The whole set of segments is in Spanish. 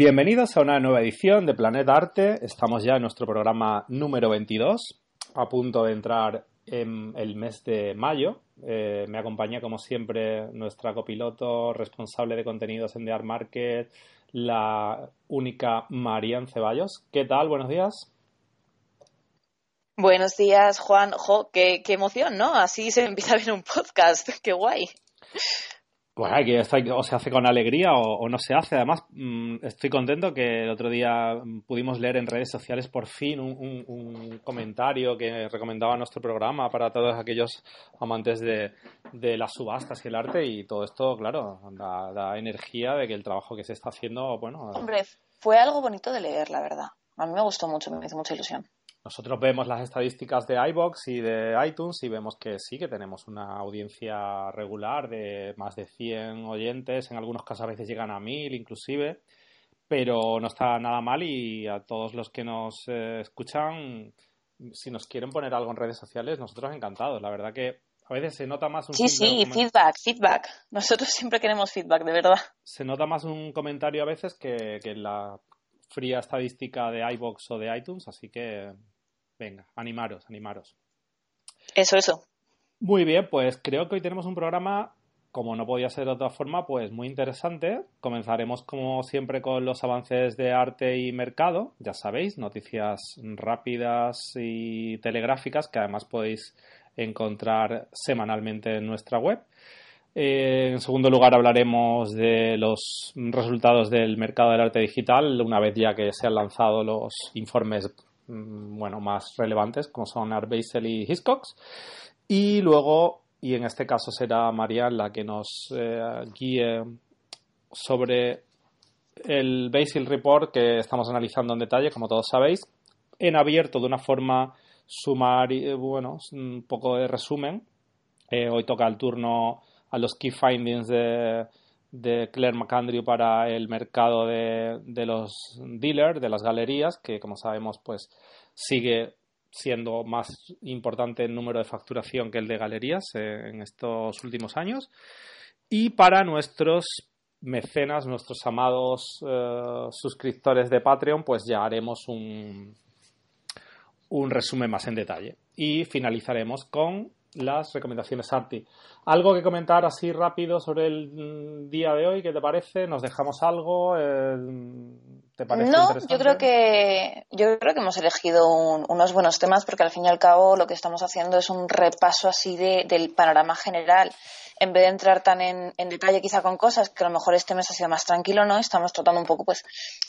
Bienvenidos a una nueva edición de Planeta Arte. Estamos ya en nuestro programa número 22, a punto de entrar en el mes de mayo. Eh, me acompaña, como siempre, nuestra copiloto responsable de contenidos en The Art Market, la única Marian Ceballos. ¿Qué tal? Buenos días. Buenos días, Juan. Jo, qué, qué emoción, ¿no? Así se empieza a ver un podcast. Qué guay. Pues que esto o se hace con alegría o, no se hace. Además, mm, estoy contento que el otro día pudimos leer en redes sociales por fin un, comentario que recomendaba nuestro programa para todos aquellos amantes de, las subastas y el arte y todo esto, claro, da, da, energía de que el trabajo que se está haciendo, bueno... Hombre, fue algo bonito de leer, la verdad. A mí me gustó mucho, me hizo mucha ilusión. Nosotros vemos las estadísticas de iBox y de iTunes y vemos que sí, que tenemos una audiencia regular de más de 100 oyentes, en algunos casos a veces llegan a 1000 inclusive, pero no está nada mal y a todos los que nos eh, escuchan, si nos quieren poner algo en redes sociales, nosotros encantados. La verdad que a veces se nota más un Sí, sí, feedback, feedback. Nosotros siempre queremos feedback, de verdad. Se nota más un comentario a veces que, que la fría estadística de iBox o de iTunes, así que Venga, animaros, animaros. Eso, eso. Muy bien, pues creo que hoy tenemos un programa, como no podía ser de otra forma, pues muy interesante. Comenzaremos como siempre con los avances de arte y mercado, ya sabéis, noticias rápidas y telegráficas que además podéis encontrar semanalmente en nuestra web. Eh, en segundo lugar hablaremos de los resultados del mercado del arte digital, una vez ya que se han lanzado los informes bueno, más relevantes, como son Art Basel y Hiscox. Y luego, y en este caso será María la que nos eh, guíe sobre el Basil Report que estamos analizando en detalle, como todos sabéis, en abierto de una forma sumaria, bueno, un poco de resumen. Eh, hoy toca el turno a los key findings de, de Claire McAndrew para el mercado de, de, los dealers, de las galerías, que como sabemos pues sigue siendo más importante el número de facturación que el de galerías eh, en estos últimos años. Y para nuestros mecenas, nuestros amados eh, suscriptores de Patreon, pues ya haremos un, un resumen más en detalle. Y finalizaremos con las recomendaciones Arti. ¿Algo que comentar así rápido sobre el mm, día de hoy? ¿Qué te parece? ¿Nos dejamos algo? Eh, ¿Te parece no, yo creo que yo creo que hemos elegido unos buenos temas porque al fin y al cabo lo que estamos haciendo es un repaso así de, del panorama general. En vez de entrar tan en, en, detalle quizá con cosas que a lo mejor este mes ha sido más tranquilo, ¿no? Estamos tratando un poco, pues,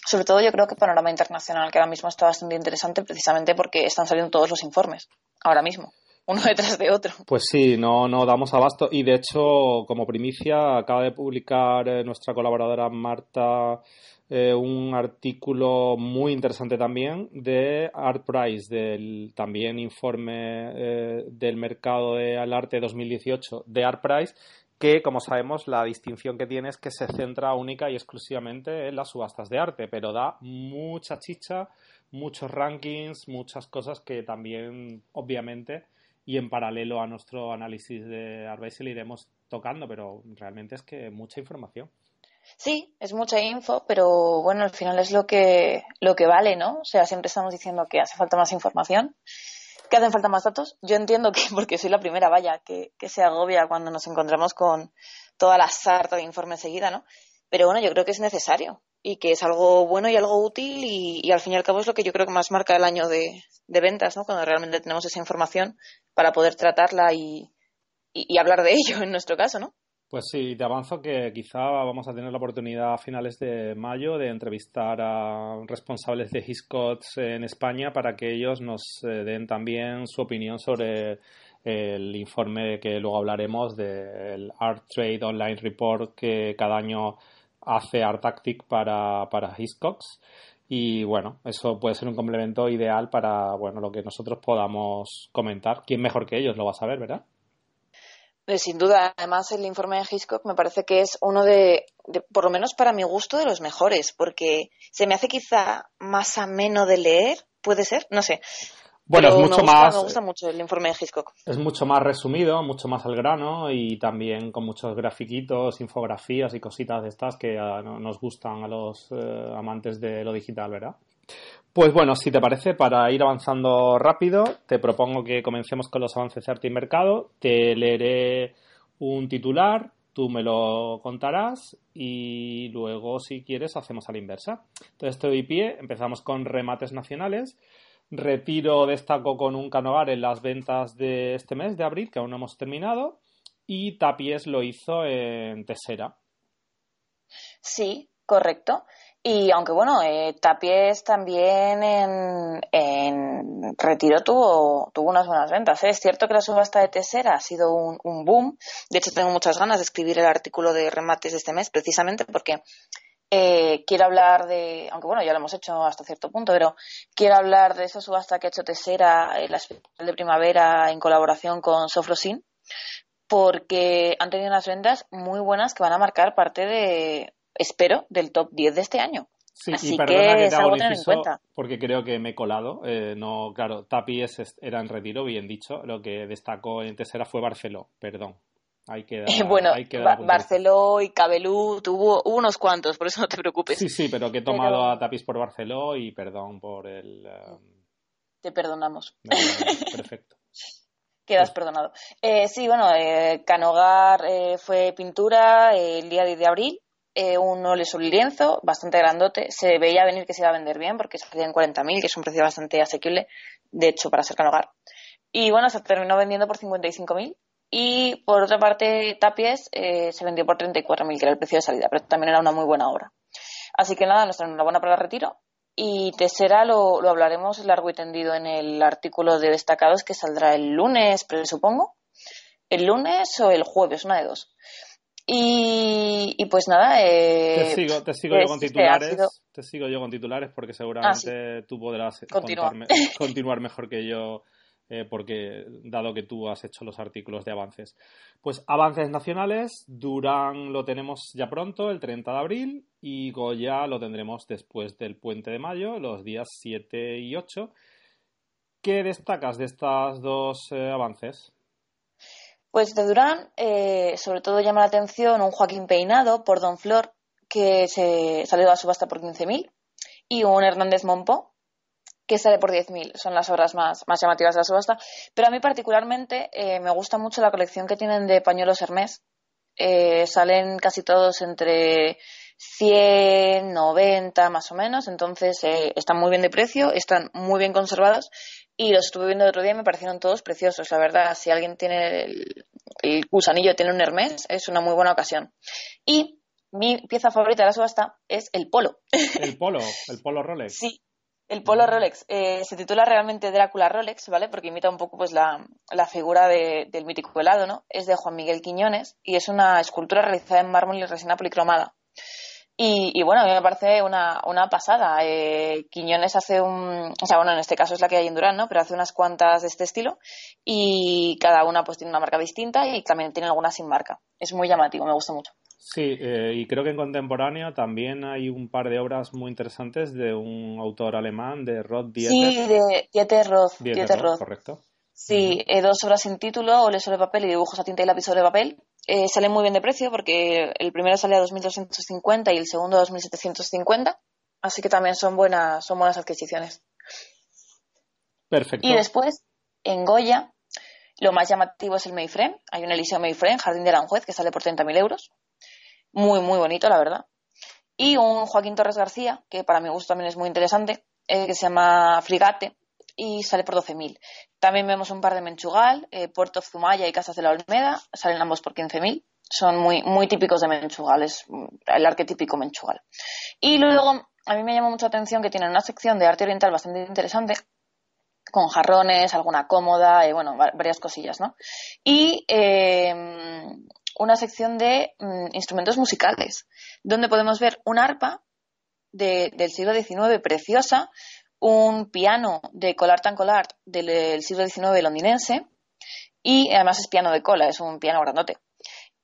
sobre todo yo creo que panorama internacional, que ahora mismo está bastante interesante precisamente porque están saliendo todos los informes, ahora mismo uno detrás de otro. Pues sí, no, no damos abasto. Y de hecho, como primicia, acaba de publicar eh, nuestra colaboradora Marta eh, un artículo muy interesante también de Art Price, del también informe eh, del mercado del arte 2018 de Art Price, que, como sabemos, la distinción que tiene es que se centra única y exclusivamente en las subastas de arte, pero da mucha chicha, muchos rankings, muchas cosas que también, obviamente, y en paralelo a nuestro análisis de Arbesel iremos tocando, pero realmente es que mucha información. Sí, es mucha info, pero bueno, al final es lo que, lo que vale, ¿no? O sea, siempre estamos diciendo que hace falta más información, que hacen falta más datos. Yo entiendo que, porque soy la primera, vaya, que, que se agobia cuando nos encontramos con toda la sarta de informes seguida, ¿no? Pero bueno, yo creo que es necesario y que es algo bueno y algo útil y, al fin y al cabo es lo que yo creo que más marca el año de, ventas, ¿no? Cuando realmente tenemos esa información para poder tratarla y, hablar de ello en nuestro caso, ¿no? Pues sí, te avanzo que quizá vamos a tener la oportunidad a finales de mayo de entrevistar a responsables de Hiscots en España para que ellos nos eh, den también su opinión sobre el informe que luego hablaremos del Art Trade Online Report que cada año hace Artactic para, para Hiscox. Y bueno, eso puede ser un complemento ideal para bueno lo que nosotros podamos comentar. ¿Quién mejor que ellos lo va a saber, verdad? Pues sin duda, además el informe de Hitchcock me parece que es uno de, por lo menos para mi gusto, de los mejores, porque se me hace quizá más ameno de leer, puede ser, no sé. Bueno, es mucho más. Me gusta mucho el informe de Hitchcock. Es mucho más resumido, mucho más al grano y también con muchos grafiquitos, infografías y cositas de estas que nos gustan a los eh, amantes de lo digital, ¿verdad? Pues bueno, si te parece, para ir avanzando rápido, te propongo que comencemos con los avances de arte y mercado. Te leeré un titular, tú me lo contarás y luego, si quieres, hacemos a la inversa. Entonces, te doy pie, empezamos con remates nacionales. Retiro destaco con un canogar en las ventas de este mes, de abril, que aún no hemos terminado. Y Tapies lo hizo en Tesera. Sí, correcto. Y aunque bueno, eh, Tapies también en, en, Retiro tuvo, tuvo unas buenas ventas. ¿eh? Es cierto que la subasta de Tesera ha sido un, un, boom. De hecho, tengo muchas ganas de escribir el artículo de remates de este mes, precisamente porque eh, quiero hablar de, aunque bueno, ya lo hemos hecho hasta cierto punto, pero quiero hablar de esa subasta que ha hecho Tesera, en la especial de primavera, en colaboración con Sofrosin, porque han tenido unas ventas muy buenas que van a marcar parte de, espero, del top 10 de este año. Sí, Así y perdona que, es algo tener en cuenta. Porque creo que me he colado. Eh, no, claro, Tapi era en retiro, bien dicho. Lo que destacó en Tesera fue Barceló, perdón. Hay que bueno, Barceló y Cabelú tuvo unos cuantos, por eso no te preocupes. Sí, sí, pero que he tomado a Tapis por Barceló y perdón por el. Um, te perdonamos. perfecto. Quedas perdonado. Eh, sí, bueno, eh, Canogar eh, fue pintura el día 10 de abril. un óleo sobre lienzo, bastante grandote. Se veía venir que se iba a vender bien porque salía en 40.000, que es un precio bastante asequible, de hecho, para ser Canogar. Y bueno, se terminó vendiendo por 55.000 y por otra parte, Tapies eh, se vendió por 34.000, que era el precio de salida, pero también era una muy buena obra. Así que nada, nuestra enhorabuena para el retiro. Y Tesera lo, lo hablaremos largo y tendido en el artículo de destacados que saldrá el lunes, supongo. El lunes o el jueves, una de dos. Y, pues nada. Eh, te sigo, te sigo yo con titulares. Te sigo yo con titulares porque seguramente ah, tú podrás continuar mejor que yo eh, porque dado que tú has hecho los artículos de avances. Pues avances nacionales, Durán lo tenemos ya pronto, el 30 de abril, y Goya lo tendremos después del puente de mayo, los días 7 y 8. ¿Qué destacas de estos dos eh, avances? Pues de Durán, eh, sobre todo llama la atención un Joaquín Peinado por Don Flor, que se salió a subasta por 15.000, y un Hernández Monpo, que sale por 10.000. Son las obras más, más llamativas de la subasta. Pero a mí particularmente eh, me gusta mucho la colección que tienen de pañuelos Hermès. Eh, salen casi todos entre 100, 90 más o menos. Entonces eh, están muy bien de precio, están muy bien conservados. Y los estuve viendo el otro día y me parecieron todos preciosos. La verdad, si alguien tiene el, el gusanillo, tiene un Hermès, es una muy buena ocasión. Y mi pieza favorita de la subasta es el polo. El polo, el polo Rolex. Sí, el polo Rolex eh, se titula realmente Drácula Rolex, ¿vale? Porque imita un poco pues la, figura del mítico helado, ¿no? Es de Juan Miguel Quiñones y es una escultura realizada en mármol y resina policromada. Y, bueno, a mí me parece una, pasada. Eh, Quiñones hace un. O sea, bueno, en este caso es la que hay en Durán, ¿no? Pero hace unas cuantas de este estilo y cada una pues tiene una marca distinta y también tiene alguna sin marca. Es muy llamativo, me gusta mucho. Sí, eh, y creo que en contemporáneo también hay un par de obras muy interesantes de un autor alemán, de Roth Dieter. Sí, de Dieter Roth. Dieter, Roth, correcto. Sí, eh, dos obras sin título, óleo sobre papel y dibujos a tinta y lápiz sobre papel. Eh, salen muy bien de precio porque el primero sale a 2.250 y el segundo a 2.750. Así que también son buenas, son buenas adquisiciones. Perfecto. Y después, en Goya, lo más llamativo es el Mayframe. Hay un Eliseo Mayframe, Jardín de Aranjuez, que sale por 30.000 euros muy, muy bonito, la verdad. Y un Joaquín Torres García, que para mi gusto también es muy interesante, eh, que se llama Frigate y sale por 12.000. También vemos un par de Menchugal, eh, Puerto Zumaya y Casas de la Olmeda, salen ambos por 15.000. Son muy, muy típicos de Menchugal, es el arquetípico Menchugal. Y luego, a mí me llama mucha atención que tienen una sección de arte oriental bastante interesante, con jarrones, alguna cómoda, y bueno, varias cosillas, ¿no? Y eh, una sección de mm, instrumentos musicales, donde podemos ver un arpa del siglo XIX preciosa, un piano de Collard and Collard del, siglo XIX londinense, y además es piano de cola, es un piano grandote,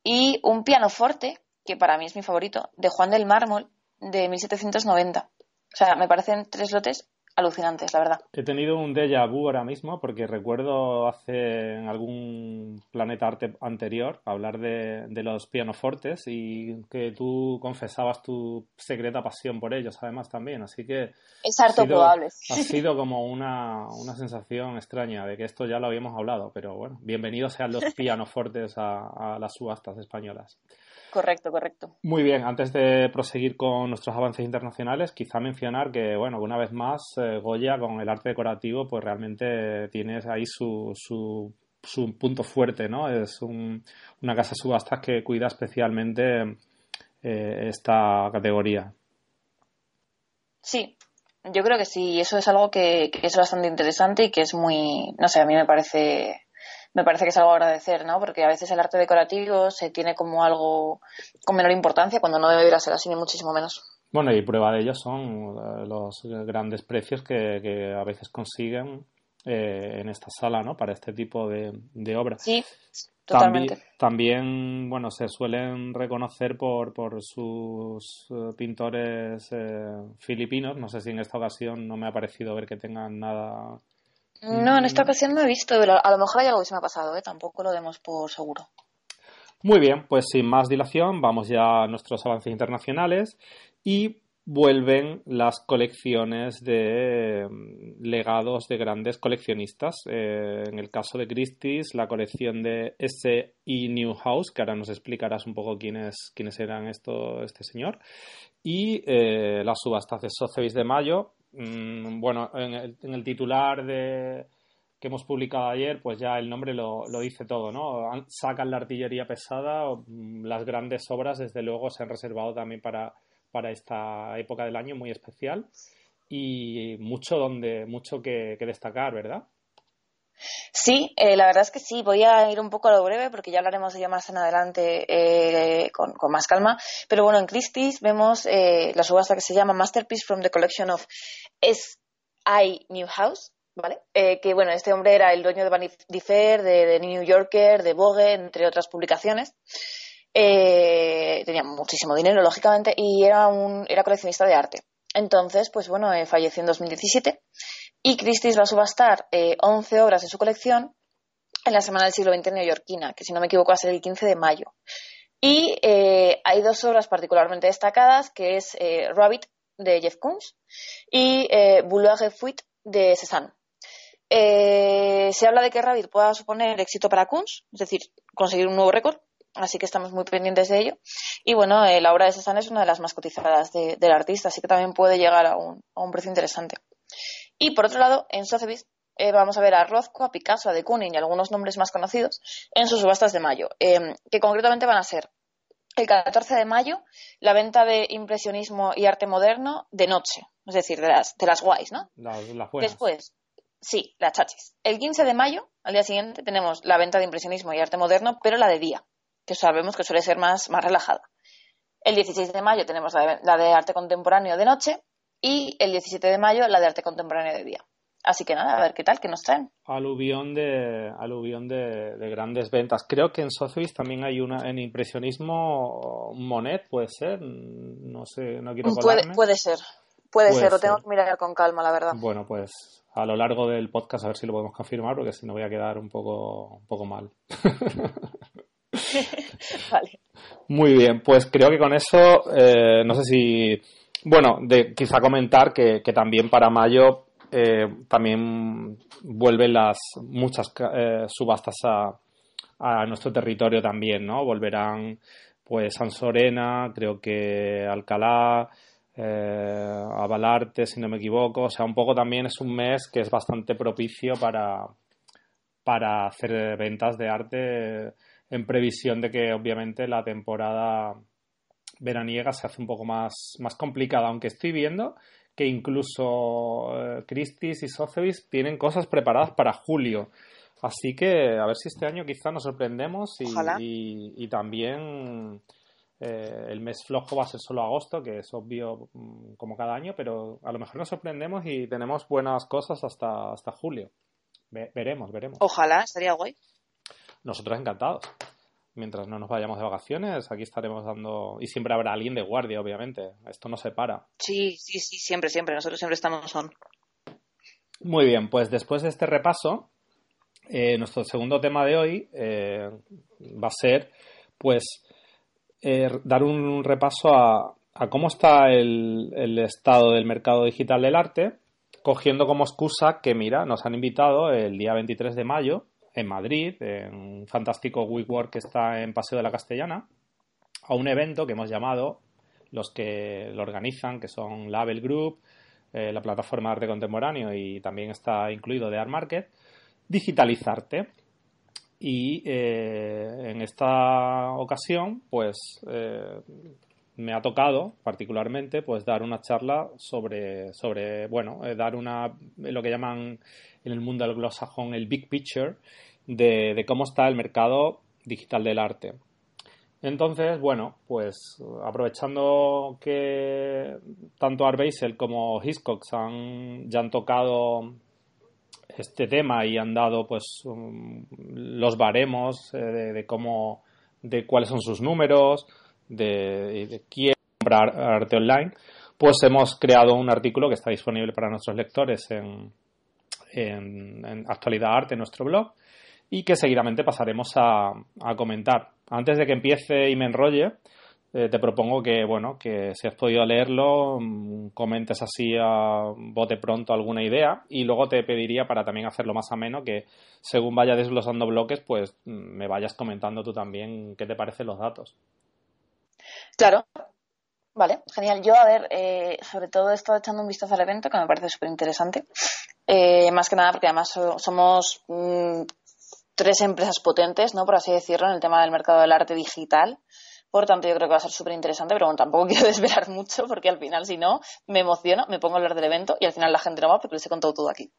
y un piano forte, que para mí es mi favorito, de Juan del Mármol de 1790. O sea, me parecen tres lotes alucinantes, la verdad. He tenido un déjà vu ahora mismo porque recuerdo hace en algún Planeta Arte anterior hablar de, de los pianofortes y que tú confesabas tu secreta pasión por ellos además también, así que... Es harto probable. Ha sido como una, una sensación extraña de que esto ya lo habíamos hablado, pero bueno, bienvenidos sean los pianofortes a, a las subastas españolas. Correcto, correcto. Muy bien, antes de proseguir con nuestros avances internacionales, quizá mencionar que, bueno, una vez más, eh, Goya con el arte decorativo, pues realmente tiene ahí su, su, su punto fuerte, ¿no? Es una casa subastas que cuida especialmente eh, esta categoría. Sí, yo creo que sí, eso es algo que, que es bastante interesante y que es muy, no sé, a mí me parece me parece que es algo a agradecer, ¿no? Porque a veces el arte decorativo se tiene como algo con menor importancia cuando no debería ser así, ni muchísimo menos. Bueno, y prueba de ello son eh, los grandes precios que, a veces consiguen eh, en esta sala, ¿no? Para este tipo de, de obras. Sí, totalmente. También, bueno, se suelen reconocer por, por sus eh, pintores filipinos. No sé si en esta ocasión no me ha parecido ver que tengan nada no, en esta mm. ocasión no he visto, pero a lo mejor hay algo que se me ha pasado, ¿eh? tampoco lo demos por seguro. Muy bien, pues sin más dilación, vamos ya a nuestros avances internacionales y vuelven las colecciones de mm, legados de grandes coleccionistas. Eh, en el caso de Christie's, la colección de S.E. Newhouse, que ahora nos explicarás un poco quiénes, quiénes eran esto, este señor, y eh, las subastas de Sotheby's de mayo, Mm, bueno, en el, titular de, que hemos publicado ayer, pues ya el nombre lo, dice todo, ¿no? Sacan la artillería pesada, mm, las grandes obras, desde luego, se han reservado también para, para esta época del año muy especial y mucho donde mucho que destacar, ¿verdad? Sí, eh, la verdad es que sí. Voy a ir un poco a lo breve porque ya hablaremos de ello más en adelante eh, con, más calma. Pero bueno, en Christie's vemos eh, la subasta que se llama Masterpiece from the Collection of S.I. Newhouse, ¿vale? que bueno, este hombre era el dueño de Vanity Fair, de, New Yorker, de Vogue, entre otras publicaciones. tenía muchísimo dinero, lógicamente, y era un era coleccionista de arte. Entonces, pues bueno, falleció en 2017 y Christie's va a subastar 11 eh, obras de su colección en la Semana del Siglo XX neoyorquina, que si no me equivoco va a ser el 15 de mayo. Y eh, hay dos obras particularmente destacadas, que es eh, Rabbit de Jeff Koons y eh, Boulevard Fuit de Cézanne. se habla de que Rabbit pueda suponer éxito para Koons, es decir, conseguir un nuevo récord, así que estamos muy pendientes de ello. Y bueno, la obra de Cézanne es una de las más cotizadas del artista, así que también puede llegar a un precio interesante. Y por otro lado, en Sotheby's eh, vamos a ver a Rothko, a Picasso, a de Kooning y algunos nombres más conocidos en sus subastas de mayo, que concretamente van a ser el 14 de mayo la venta de impresionismo y arte moderno de noche, es decir, de las, de las guays, ¿no? Después, sí, las chachis. El 15 de mayo, al día siguiente, tenemos la venta de impresionismo y arte moderno, pero la de día, que sabemos que suele ser más, más relajada. El 16 de mayo tenemos la de arte contemporáneo de noche y el 17 de mayo la de arte contemporáneo de día. Así que nada, a ver qué tal, qué nos traen. Aluvión de, aluvión de, grandes ventas. Creo que en Sotheby's también hay una, en impresionismo, Monet, puede ser, no sé, no quiero puede, puede ser, puede, ser, lo tengo que mirar con calma, la verdad. Bueno, pues a lo largo del podcast a ver si lo podemos confirmar, porque si no voy a quedar un poco, un poco mal. vale. Muy bien, pues creo que con eso, eh, no sé si bueno, de quizá comentar que, también para mayo eh, también vuelven las muchas eh, subastas a, nuestro territorio también, ¿no? Volverán pues San Sorena, creo que Alcalá, eh, Avalarte, si no me equivoco. O sea, un poco también es un mes que es bastante propicio para, para hacer ventas de arte en previsión de que obviamente la temporada veraniega se hace un poco más, más complicada, aunque estoy viendo que incluso eh, Christie's y Sotheby's tienen cosas preparadas para julio. Así que a ver si este año quizá nos sorprendemos y, y, también eh, el mes flojo va a ser solo agosto, que es obvio mm, como cada año, pero a lo mejor nos sorprendemos y tenemos buenas cosas hasta, hasta julio. veremos, veremos. Ojalá, estaría guay. Nosotros encantados mientras no nos vayamos de vacaciones, aquí estaremos dando. Y siempre habrá alguien de guardia, obviamente. Esto no se para. Sí, sí, sí, siempre, siempre. Nosotros siempre estamos on. Muy bien, pues después de este repaso, eh, nuestro segundo tema de hoy eh, va a ser, pues, eh, dar un repaso a, cómo está el, el, estado del mercado digital del arte, cogiendo como excusa que, mira, nos han invitado el día 23 de mayo en Madrid, en un fantástico WeWork que está en Paseo de la Castellana, a un evento que hemos llamado, los que lo organizan, que son Label Group, eh, la plataforma de arte contemporáneo y también está incluido de Art Market, digitalizarte. Y eh, en esta ocasión, pues eh, me ha tocado particularmente pues dar una charla sobre, sobre bueno, dar una, lo que llaman en el mundo anglosajón el big picture de, cómo está el mercado digital del arte. Entonces, bueno, pues aprovechando que tanto Art como Hiscox han, ya han tocado este tema y han dado pues los baremos eh, de, cómo de cuáles son sus números de, de quién comprar arte online pues hemos creado un artículo que está disponible para nuestros lectores en, en, Actualidad Arte, en nuestro blog, y que seguidamente pasaremos a, comentar. Antes de que empiece y me enrolle, eh, te propongo que, bueno, que si has podido leerlo, mm, comentes así a bote pronto alguna idea y luego te pediría para también hacerlo más ameno que según vaya desglosando bloques, pues mm, me vayas comentando tú también qué te parecen los datos. Claro, Vale, genial. Yo, a ver, eh, sobre todo he estado echando un vistazo al evento que me parece súper interesante. Eh, más que nada porque además somos mm, tres empresas potentes, ¿no? Por así decirlo, en el tema del mercado del arte digital. Por tanto, yo creo que va a ser súper interesante, pero bueno, tampoco quiero desvelar mucho porque al final, si no, me emociono, me pongo a hablar del evento y al final la gente no va porque les he contado todo aquí.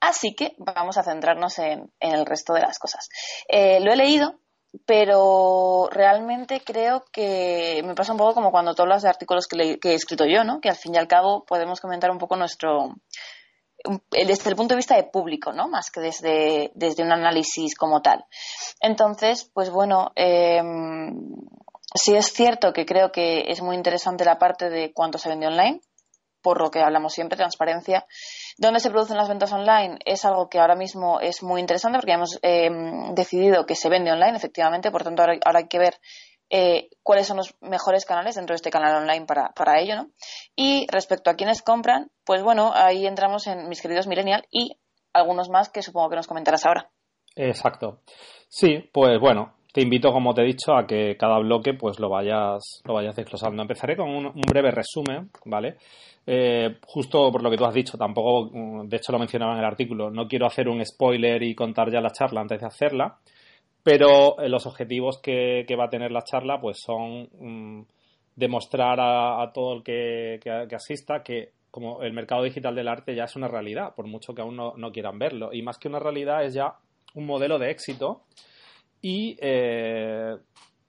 Así que vamos a centrarnos en, el resto de las cosas. Eh, lo he leído, pero realmente creo que me pasa un poco como cuando tú hablas de artículos que, he escrito yo, ¿no? Que al fin y al cabo podemos comentar un poco nuestro desde el punto de vista de público, ¿no? Más que desde, desde un análisis como tal. Entonces, pues bueno, eh, sí es cierto que creo que es muy interesante la parte de cuánto se vende online, por lo que hablamos siempre, transparencia. ¿Dónde se producen las ventas online? Es algo que ahora mismo es muy interesante porque hemos eh, decidido que se vende online, efectivamente, por tanto ahora, hay que ver eh, cuáles son los mejores canales dentro de este canal online para, para ello, ¿no? Y respecto a quienes compran, pues bueno, ahí entramos en mis queridos millennial y algunos más que supongo que nos comentarás ahora. Exacto. Sí, pues bueno, te invito, como te he dicho, a que cada bloque pues lo vayas, lo vayas desglosando. Empezaré con un, breve resumen, ¿vale? Eh, justo por lo que tú has dicho, tampoco, mm, de hecho lo mencionaba en el artículo, no quiero hacer un spoiler y contar ya la charla antes de hacerla, pero eh, los objetivos que, va a tener la charla pues son mm, demostrar a, todo el que, asista que como el mercado digital del arte ya es una realidad, por mucho que aún no, no quieran verlo. Y más que una realidad es ya un modelo de éxito y eh,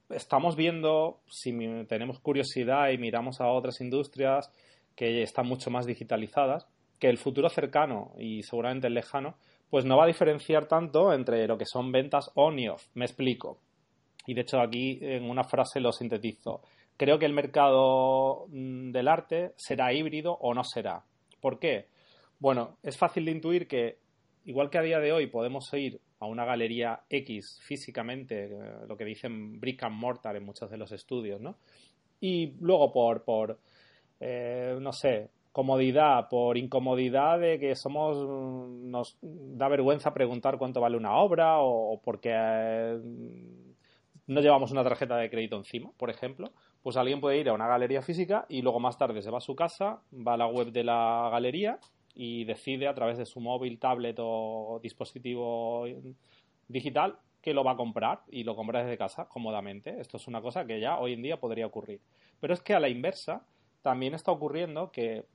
estamos viendo, si tenemos curiosidad y miramos a otras industrias que están mucho más digitalizadas, que el futuro cercano y seguramente el lejano, pues no va a diferenciar tanto entre lo que son ventas on y off. Me explico. Y de hecho aquí en una frase lo sintetizo. Creo que el mercado mm, del arte será híbrido o no será. ¿Por qué? Bueno, es fácil de intuir que igual que a día de hoy podemos ir a una galería X físicamente, eh, lo que dicen brick and mortar en muchos de los estudios, ¿no? Y luego por, por eh, no sé, comodidad, por incomodidad de que somos, mm, nos da vergüenza preguntar cuánto vale una obra o, porque eh, no llevamos una tarjeta de crédito encima, por ejemplo, pues alguien puede ir a una galería física y luego más tarde se va a su casa, va a la web de la galería y decide a través de su móvil, tablet o dispositivo digital que lo va a comprar y lo compra desde casa cómodamente. Esto es una cosa que ya hoy en día podría ocurrir. Pero es que a la inversa también está ocurriendo que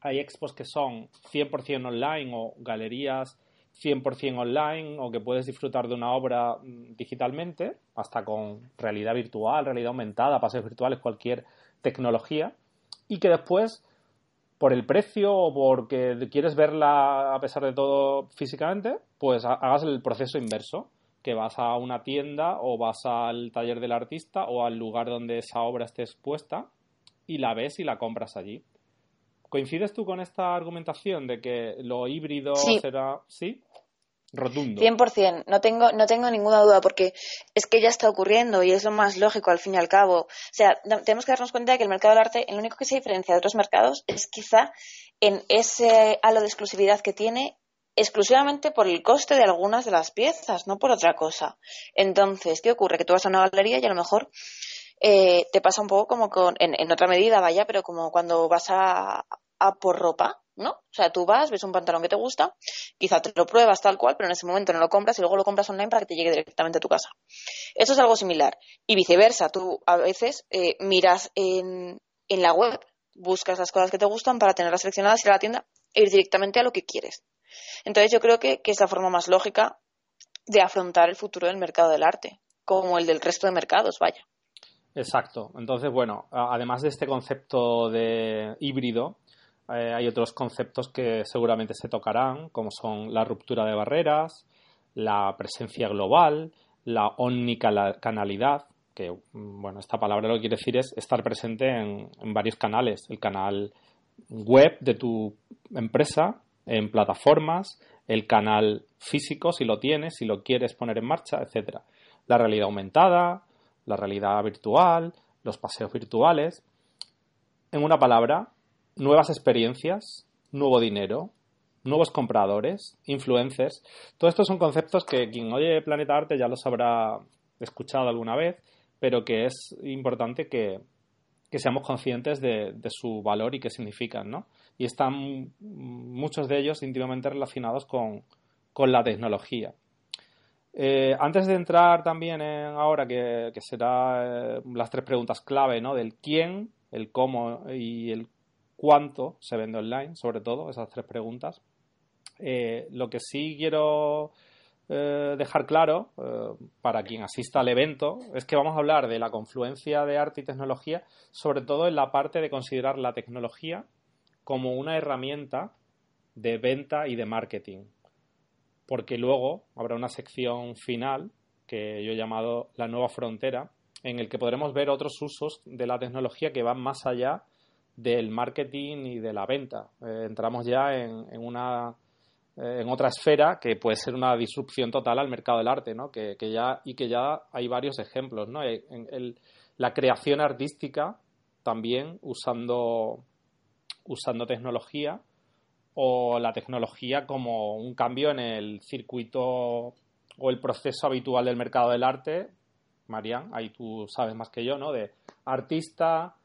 hay expos que son 100% online o galerías 100% online o que puedes disfrutar de una obra mm, digitalmente, hasta con realidad virtual, realidad aumentada, pases virtuales, cualquier tecnología, y que después por el precio o porque quieres verla a pesar de todo físicamente, pues hagas el proceso inverso, que vas a una tienda o vas al taller del artista o al lugar donde esa obra esté expuesta y la ves y la compras allí. ¿Coincides tú con esta argumentación de que lo híbrido será... ¿Sí? Rotundo. 100%, no tengo, no tengo ninguna duda, porque es que ya está ocurriendo y es lo más lógico al fin y al cabo. O sea, tenemos que darnos cuenta de que el mercado del arte, el único que se diferencia de otros mercados es quizá en ese halo de exclusividad que tiene exclusivamente por el coste de algunas de las piezas, no por otra cosa. Entonces, ¿qué ocurre? Que tú vas a una galería y a lo mejor eh, te pasa un poco como con, en, otra medida, vaya, pero como cuando vas a, a por ropa, ¿no? O sea, tú vas, ves un pantalón que te gusta, quizá te lo pruebas tal cual, pero en ese momento no lo compras y luego lo compras online para que te llegue directamente a tu casa. Eso es algo similar. Y viceversa, tú a veces eh, miras en, en la web, buscas las cosas que te gustan para tenerlas seleccionadas, ir a la tienda e ir directamente a lo que quieres. Entonces yo creo que, es la forma más lógica de afrontar el futuro del mercado del arte, como el del resto de mercados, vaya. Exacto. Entonces, bueno, además de este concepto de híbrido, eh, hay otros conceptos que seguramente se tocarán, como son la ruptura de barreras, la presencia global, la omnicanalidad, que, mm, bueno, esta palabra lo que quiere decir es estar presente en varios canales. El canal web de tu empresa, en plataformas, el canal físico si lo tienes, si lo quieres poner en marcha, etcétera. La realidad aumentada, la realidad virtual, los paseos virtuales. En una palabra, nuevas experiencias, nuevo dinero, nuevos compradores, influencers. Todos estos son conceptos que quien oye Planeta Arte ya los habrá escuchado alguna vez, pero que es importante que, que seamos conscientes de, su valor y qué significan, ¿no? Y están muchos de ellos íntimamente relacionados con, la tecnología. Eh, antes de entrar también en ahora, que, que será eh, las tres preguntas clave, ¿no? Del quién, el cómo y el cuánto se vende online, sobre todo, esas tres preguntas. Eh, lo que sí quiero eh, dejar claro eh, para quien asista al evento es que vamos a hablar de la confluencia de arte y tecnología, sobre todo en la parte de considerar la tecnología como una herramienta de venta y de marketing. Porque luego habrá una sección final que yo he llamado la nueva frontera, en el que podremos ver otros usos de la tecnología que van más allá del marketing y de la venta. Eh, entramos ya en una eh, en otra esfera que puede ser una disrupción total al mercado del arte, ¿no? Que, ya, y que ya hay varios ejemplos, ¿no? En la creación artística también usando, usando tecnología o la tecnología como un cambio en el circuito o el proceso habitual del mercado del arte. Marian, ahí tú sabes más que yo, ¿no? De artista,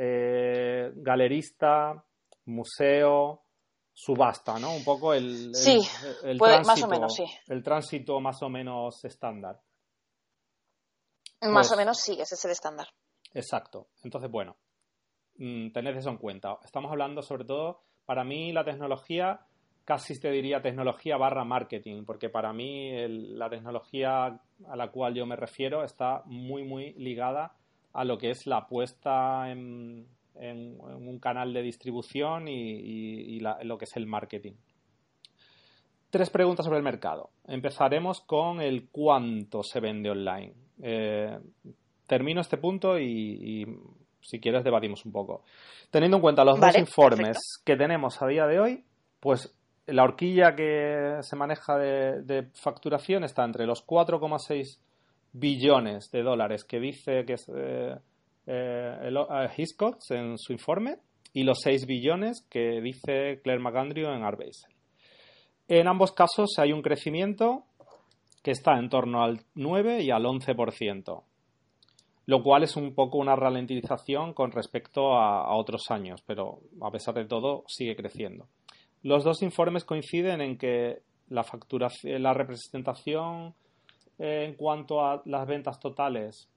eh, galerista, museo, subasta, ¿no? Un poco el, sí, tránsito, más o menos, sí. El tránsito más o menos estándar. Más o pues menos sí, ese es el estándar. Exacto. Entonces, bueno, mm, tened eso en cuenta. Estamos hablando sobre todo, para mí la tecnología, casi te diría tecnología barra marketing, porque para mí la tecnología a la cual yo me refiero está muy, muy ligada a lo que es la puesta en, en, un canal de distribución y, lo que es el marketing. Tres preguntas sobre el mercado. Empezaremos con el cuánto se vende online. Eh, termino este punto y, si quieres debatimos un poco. Teniendo en cuenta los dos informes que tenemos a día de hoy, pues la horquilla que se maneja de, facturación está entre los 4,6 billones de dólares que dice que es eh, eh, Hiscox en su informe y los 6 billones que dice Claire McAndrew en Art En ambos casos hay un crecimiento que está en torno al 9 y al 11%, lo cual es un poco una ralentización con respecto a, otros años, pero a pesar de todo sigue creciendo. Los dos informes coinciden en que la, facturación, la representación eh, en cuanto a las ventas totales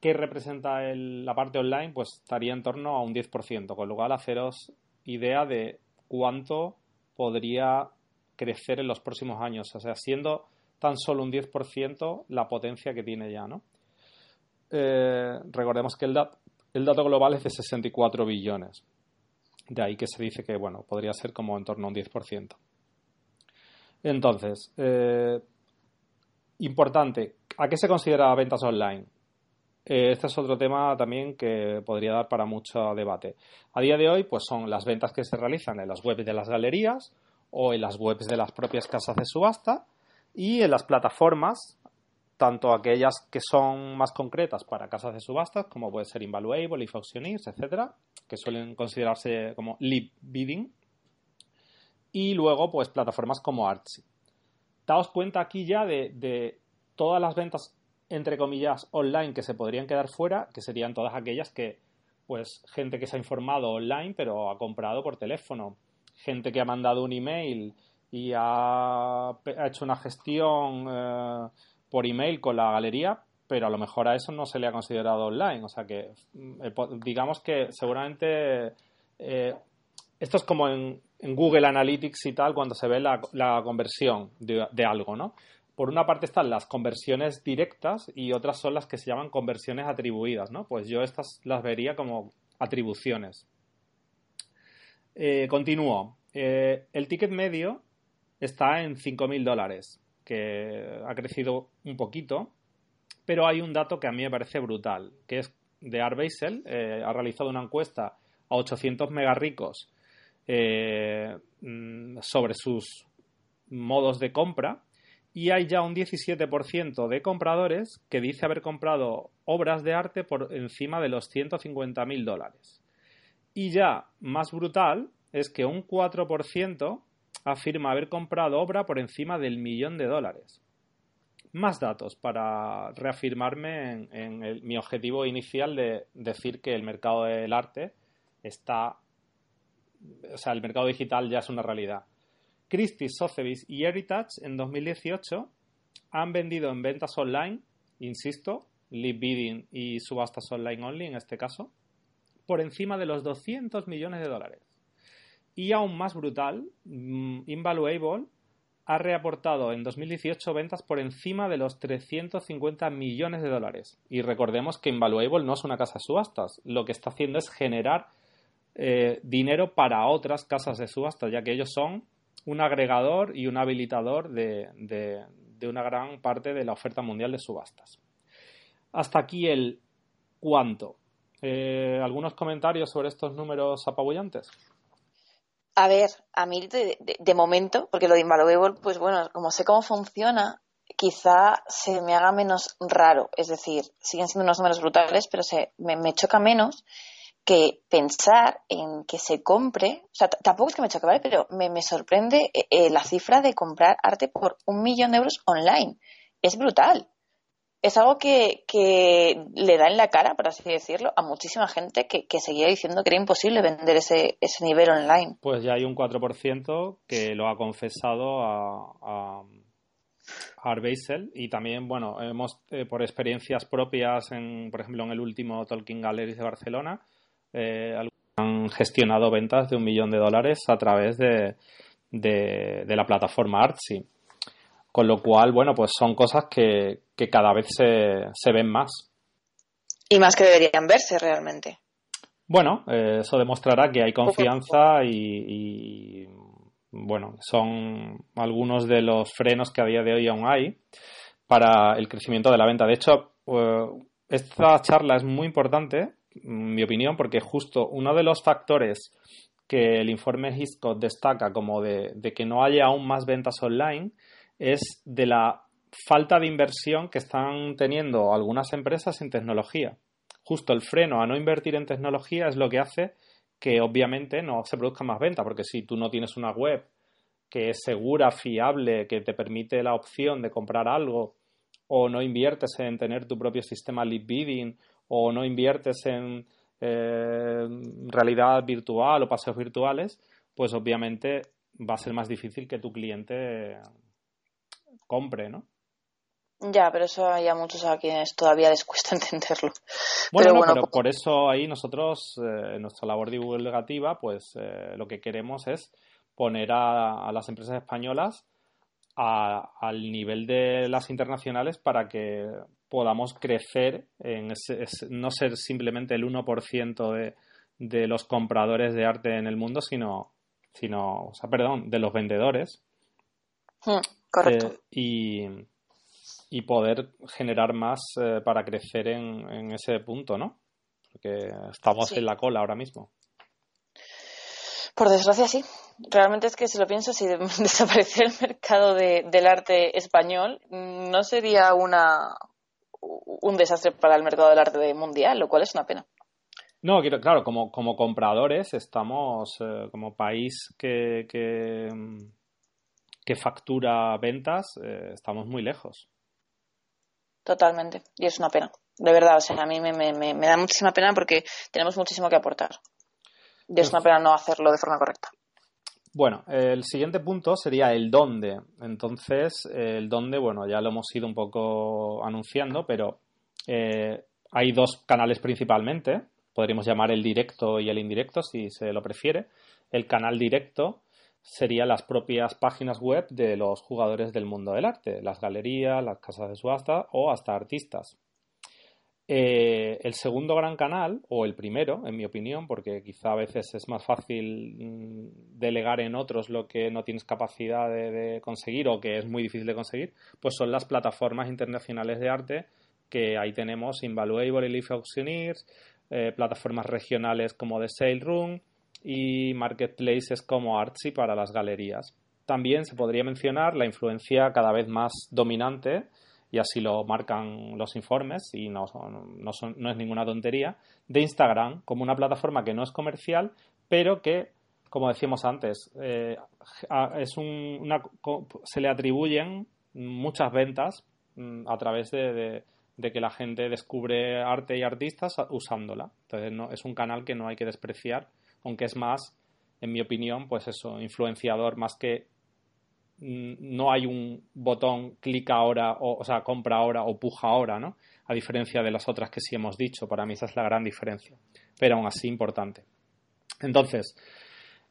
¿Qué representa la parte online? Pues estaría en torno a un 10%, con lo cual haceros idea de cuánto podría crecer en los próximos años. O sea, siendo tan solo un 10% la potencia que tiene ya, ¿no? Eh, recordemos que el, el dato global es de 64 billones. De ahí que se dice que, bueno, podría ser como en torno a un 10%. Entonces, eh, importante, ¿a qué se considera ventas online? eh, este es otro tema también que podría dar para mucho debate. A día de hoy, pues son las ventas que se realizan en las webs de las galerías o en las webs de las propias casas de subasta y en las plataformas, tanto aquellas que son más concretas para casas de subastas, como puede ser Invaluable, Auctioneers, etcétera, que suelen considerarse como lead bidding, y luego, pues, plataformas como Artsy. Daos cuenta aquí ya de, todas las ventas entre comillas, online que se podrían quedar fuera, que serían todas aquellas que, pues, gente que se ha informado online, pero ha comprado por teléfono, gente que ha mandado un email y ha, hecho una gestión eh, por email con la galería, pero a lo mejor a eso no se le ha considerado online. O sea que, eh, digamos que seguramente eh, esto es como en, Google Analytics y tal, cuando se ve la, conversión de, de, algo, ¿no? por una parte están las conversiones directas y otras son las que se llaman conversiones atribuidas, ¿no? Pues yo estas las vería como atribuciones. Eh, continúo. Eh, el ticket medio está en 5.000 dólares, que ha crecido un poquito, pero hay un dato que a mí me parece brutal, que es de Art Basel, eh, ha realizado una encuesta a 800 megarricos mm, sobre sus modos de compra y hay ya un 17% de compradores que dice haber comprado obras de arte por encima de los 150.000 dólares. Y ya más brutal es que un 4% afirma haber comprado obra por encima del millón de dólares. Más datos para reafirmarme en, mi objetivo inicial de decir que el mercado del arte está, o sea, el mercado digital ya es una realidad. Christie's, Sotheby's y Heritage en 2018 han vendido en ventas online, insisto, lead bidding y subastas online only en este caso, por encima de los 200 millones de dólares. Y aún más brutal, mm, Invaluable ha reaportado en 2018 ventas por encima de los 350 millones de dólares. Y recordemos que Invaluable no es una casa de subastas, lo que está haciendo es generar eh, dinero para otras casas de subastas, ya que ellos son un agregador y un habilitador de, una gran parte de la oferta mundial de subastas. Hasta aquí el cuánto. Eh, ¿Algunos comentarios sobre estos números apabullantes? A ver, a mí de, momento, porque lo de Invaluable, pues bueno, como sé cómo funciona, quizá se me haga menos raro. Es decir, siguen siendo unos números brutales, pero se, me choca menos que pensar en que se compre, o sea, tampoco es que me choque, ¿vale? Pero me, sorprende eh, eh, la cifra de comprar arte por un millón de euros online. Es brutal. Es algo que, le da en la cara, por así decirlo, a muchísima gente que, seguía diciendo que era imposible vender ese, ese nivel online. Pues ya hay un 4% que lo ha confesado a, a Art Basel y también, bueno, hemos eh, por experiencias propias, en, por ejemplo, en el último Talking Galleries de Barcelona, eh, han gestionado ventas de un millón de dólares a través de, de, la plataforma Artsy. Con lo cual, bueno, pues son cosas que, cada vez se, se, ven más. Y más que deberían verse realmente. Bueno, eh, eso demostrará que hay confianza y, bueno, son algunos de los frenos que a día de hoy aún hay para el crecimiento de la venta. De hecho, eh, esta charla es muy importante mi opinión, porque justo uno de los factores que el informe Hiscox destaca como de, que no haya aún más ventas online es de la falta de inversión que están teniendo algunas empresas en tecnología. Justo el freno a no invertir en tecnología es lo que hace que obviamente no se produzca más venta, porque si tú no tienes una web que es segura, fiable, que te permite la opción de comprar algo, o no inviertes en tener tu propio sistema lead bidding, o no inviertes en eh, realidad virtual o paseos virtuales, pues obviamente va a ser más difícil que tu cliente compre, ¿no? Ya, pero eso hay a muchos a quienes todavía les cuesta entenderlo. Bueno, pero, bueno, por eso ahí nosotros, eh, en nuestra labor divulgativa, pues eh, lo que queremos es poner a, las empresas españolas al nivel de las internacionales para que podamos crecer en no ser simplemente el 1% de, de los compradores de arte en el mundo, sino, sino o sea, perdón, de los vendedores. Hmm, correcto. Eh, y, y poder generar más eh, para crecer en, en, ese punto, ¿no? Porque estamos en la cola ahora mismo. Por desgracia, sí. Realmente es que si lo pienso, si desapareciera el mercado del arte español, no sería una, un desastre para el mercado del arte mundial, lo cual es una pena. No, claro, como, como compradores estamos eh, como país que, que, que factura ventas, eh, estamos muy lejos. Totalmente, y es una pena. De verdad, o sea, a mí me, me, me da muchísima pena porque tenemos muchísimo que aportar. Y es una pena no hacerlo de forma correcta. Bueno, el siguiente punto sería el dónde. Entonces, el dónde, bueno, ya lo hemos ido un poco anunciando, pero eh, hay dos canales principalmente. Podríamos llamar el directo y el indirecto, si se lo prefiere. El canal directo sería las propias páginas web de los jugadores del mundo del arte, las galerías, las casas de subasta o hasta artistas. Eh, el segundo gran canal, o el primero, en mi opinión, porque quizá a veces es más fácil mm, delegar en otros lo que no tienes capacidad de, conseguir o que es muy difícil de conseguir, pues son las plataformas internacionales de arte que ahí tenemos Invaluable y Leaf Auctioneers, eh, plataformas regionales como The Sale Room y marketplaces como Artsy para las galerías. También se podría mencionar la influencia cada vez más dominante y así lo marcan los informes y no, no, es ninguna tontería, de Instagram como una plataforma que no es comercial, pero que, como decíamos antes, eh, se le atribuyen muchas ventas mm, a través de, de, que la gente descubre arte y artistas usándola. Entonces no, es un canal que no hay que despreciar, aunque es más, en mi opinión, pues eso, influenciador más que no hay un botón clic ahora, o, o sea, compra ahora o puja ahora, ¿no? A diferencia de las otras que sí hemos dicho. Para mí esa es la gran diferencia. Pero aún así importante. Entonces,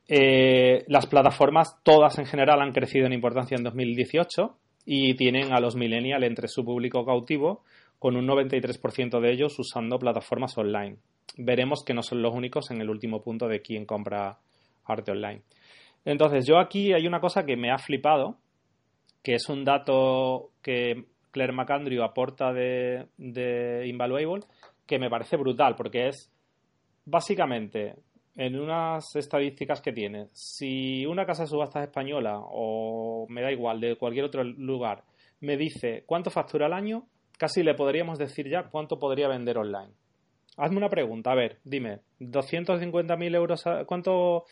eh, las plataformas todas en general han crecido en importancia en 2018 y tienen a los millennials entre su público cautivo con un 93% de ellos usando plataformas online. Veremos que no son los únicos en el último punto de quién compra arte online. Entonces, yo aquí hay una cosa que me ha flipado, que es un dato que Claire McAndrew aporta de, de Invaluable, que me parece brutal, porque es básicamente en unas estadísticas que tiene, si una casa de subastas española o me da igual, de cualquier otro lugar, me dice cuánto factura al año, casi le podríamos decir ya cuánto podría vender online. Hazme una pregunta, a ver, dime, 250.000 euros, ¿cuánto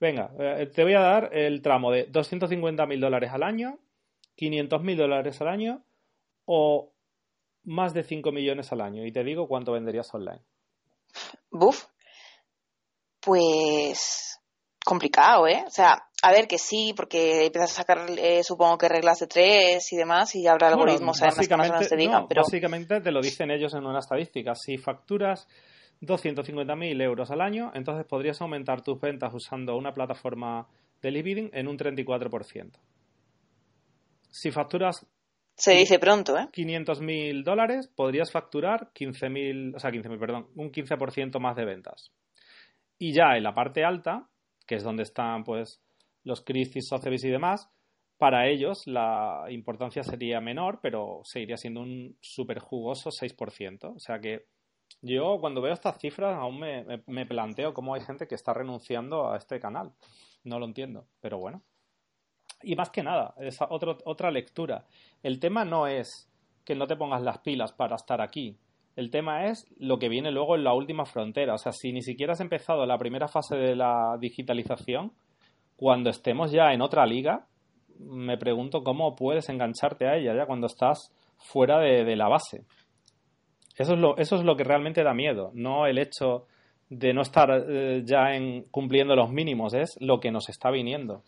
Venga, eh, te voy a dar el tramo de 250.000 dólares al año, 500.000 dólares al año o más de 5 millones al año. Y te digo cuánto venderías online. Buf. Pues complicado, ¿eh? O sea, a ver que sí, porque empiezas a sacar, eh, supongo que reglas de tres y demás, y habrá algoritmos además que más te digan. pero... Básicamente te lo dicen ellos en una estadística. Si facturas 250.000 euros al año, entonces podrías aumentar tus ventas usando una plataforma de e en un 34%. Si facturas se dice pronto, ¿eh? 500.000 dólares, podrías facturar 15.000, o sea, 15.000, perdón, un 15% más de ventas. Y ya en la parte alta, que es donde están pues los Christie's, Sotheby's y demás, para ellos la importancia sería menor, pero seguiría siendo un súper jugoso 6%. O sea que yo cuando veo estas cifras aún me, planteo cómo hay gente que está renunciando a este canal. No lo entiendo, pero bueno. Y más que nada, esa otra lectura. El tema no es que no te pongas las pilas para estar aquí. El tema es lo que viene luego en la última frontera. O sea, si ni siquiera has empezado la primera fase de la digitalización, cuando estemos ya en otra liga, me pregunto cómo puedes engancharte a ella ya cuando estás fuera de la base. Eso es lo, eso es lo que realmente da miedo, no el hecho de no estar eh, ya en, cumpliendo los mínimos, es lo que nos está viniendo.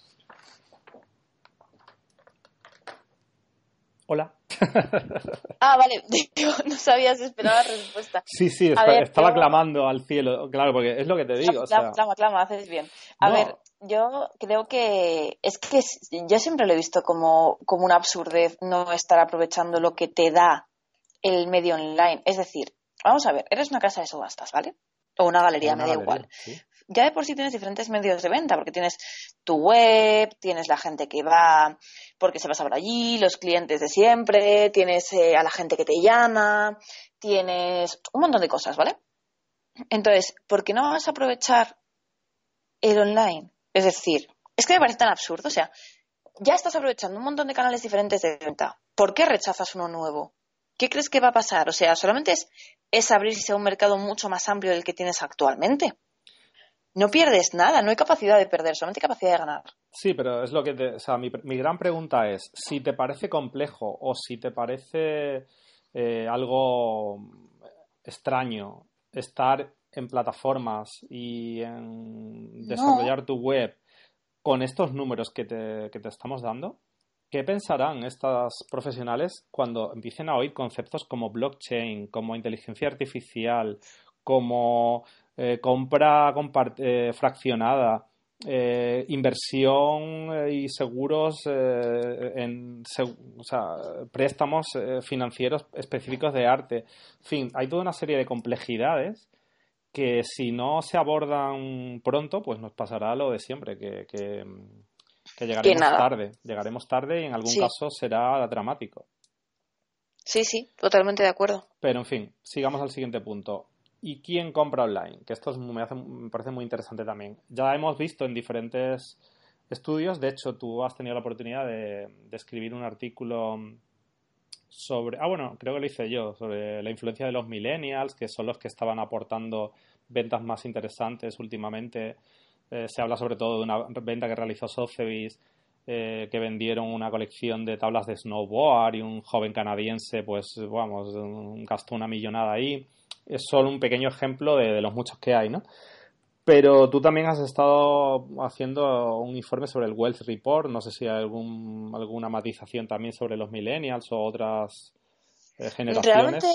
Hola. Ah, vale, no sabías esperar la respuesta. Sí, sí, estaba clamando al cielo, claro, porque es lo que te digo. Clama, clama, clama, haces bien. A ver, yo creo que es que yo siempre lo he visto como, como una absurdez no estar aprovechando lo que te da el medio online. Es decir, vamos a ver, eres una casa de subastas, ¿vale? O una galería, me da igual. Ya de por sí tienes diferentes medios de venta, porque tienes tu web, tienes la gente que va porque se pasa por allí, los clientes de siempre, tienes eh, a la gente que te llama, tienes un montón de cosas, ¿vale? Entonces, ¿por qué no vas a aprovechar el online? Es decir, es que me parece tan absurdo, o sea, ya estás aprovechando un montón de canales diferentes de venta. ¿Por qué rechazas uno nuevo? ¿Qué crees que va a pasar? O sea, solamente es, abrirse a un mercado mucho más amplio del que tienes actualmente. No pierdes nada, no hay capacidad de perder, solamente hay capacidad de ganar. Sí, pero es lo que te, o sea, mi, gran pregunta es, si te parece complejo o si te parece eh, algo extraño estar en plataformas y en desarrollar tu web con estos números que te, que te estamos dando, ¿qué pensarán estas profesionales cuando empiecen a oír conceptos como blockchain, como inteligencia artificial, como eh, compra eh, fraccionada, eh, inversión y seguros en préstamos financieros específicos de arte. En fin, hay toda una serie de complejidades que si no se abordan pronto, pues nos pasará lo de siempre, que, llegaremos tarde. Llegaremos tarde y en algún caso será dramático. Sí, sí, totalmente de acuerdo. Pero en fin, sigamos al siguiente punto. ¿Y quién compra online? Que esto me, me parece muy interesante también. Ya hemos visto en diferentes estudios, de hecho tú has tenido la oportunidad de, de escribir un artículo sobre, ah bueno, creo que lo hice yo, sobre la influencia de los millennials, que son los que estaban aportando ventas más interesantes últimamente. Eh, se habla sobre todo de una venta que realizó Sotheby's, eh, que vendieron una colección de tablas de snowboard y un joven canadiense, pues vamos, gastó una millonada ahí. Es solo un pequeño ejemplo de, de los muchos que hay, ¿no? Pero tú también has estado haciendo un informe sobre el Wealth Report. No sé si hay algún, alguna matización también sobre los millennials o otras eh, generaciones. Realmente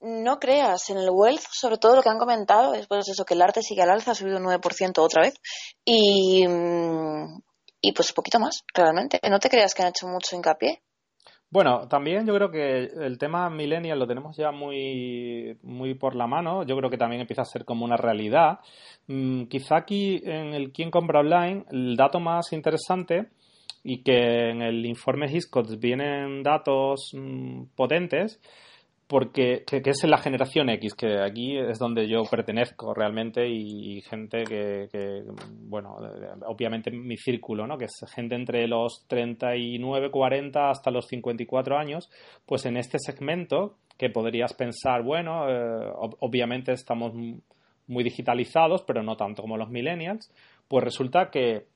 no creas. En el Wealth, sobre todo lo que han comentado es pues eso, que el arte sigue al alza, ha subido un 9% otra vez. Y, mm, y pues poquito más, realmente. No te creas que han hecho mucho hincapié. Bueno, también yo creo que el tema millennial lo tenemos ya muy, muy por la mano. Yo creo que también empieza a ser como una realidad. Mm, quizá aquí en el quién compra online, el dato más interesante y que en el informe Hiscox vienen datos mm, potentes porque que, es la generación X, que aquí es donde yo pertenezco realmente y, gente que, bueno, obviamente mi círculo, ¿no? que es gente entre los 39, 40 hasta los 54 años, pues en este segmento que podrías pensar, bueno, eh, obviamente estamos muy digitalizados, pero no tanto como los millennials, pues resulta que,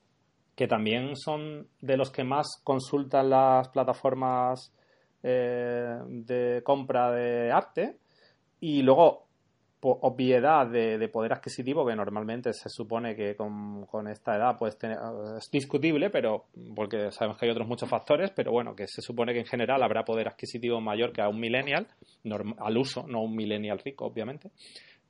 que también son de los que más consultan las plataformas eh, de compra de arte y luego obviedad de, poder adquisitivo que normalmente se supone que con, esta edad pues es discutible pero porque sabemos que hay otros muchos factores pero bueno que se supone que en general habrá poder adquisitivo mayor que a un millennial al uso no un millennial rico obviamente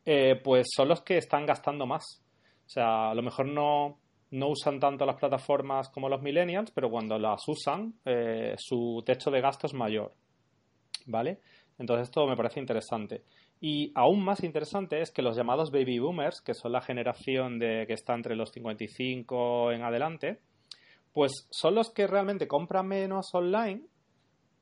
eh, pues son los que están gastando más. O sea a lo mejor no no usan tanto las plataformas como los millennials, pero cuando las usan, eh, su techo de gasto es mayor. ¿Vale? Entonces esto me parece interesante. Y aún más interesante es que los llamados baby boomers, que son la generación de que está entre los 55 en adelante, pues son los que realmente compran menos online,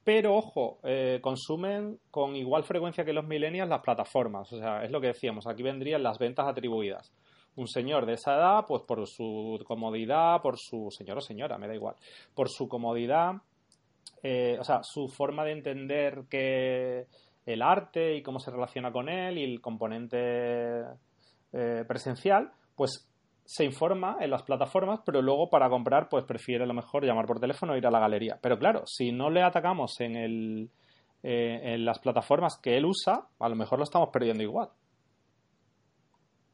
pero ojo, eh, consumen con igual frecuencia que los millennials las plataformas. O sea, es lo que decíamos, aquí vendrían las ventas atribuidas un señor de esa edad, pues por su comodidad, por su señor o señora, me da igual, por su comodidad, eh, o sea, su forma de entender que el arte y cómo se relaciona con él y el componente eh, presencial, pues se informa en las plataformas, pero luego para comprar, pues prefiere a lo mejor llamar por teléfono o ir a la galería. Pero claro, si no le atacamos en, el, eh, en las plataformas que él usa, a lo mejor lo estamos perdiendo igual.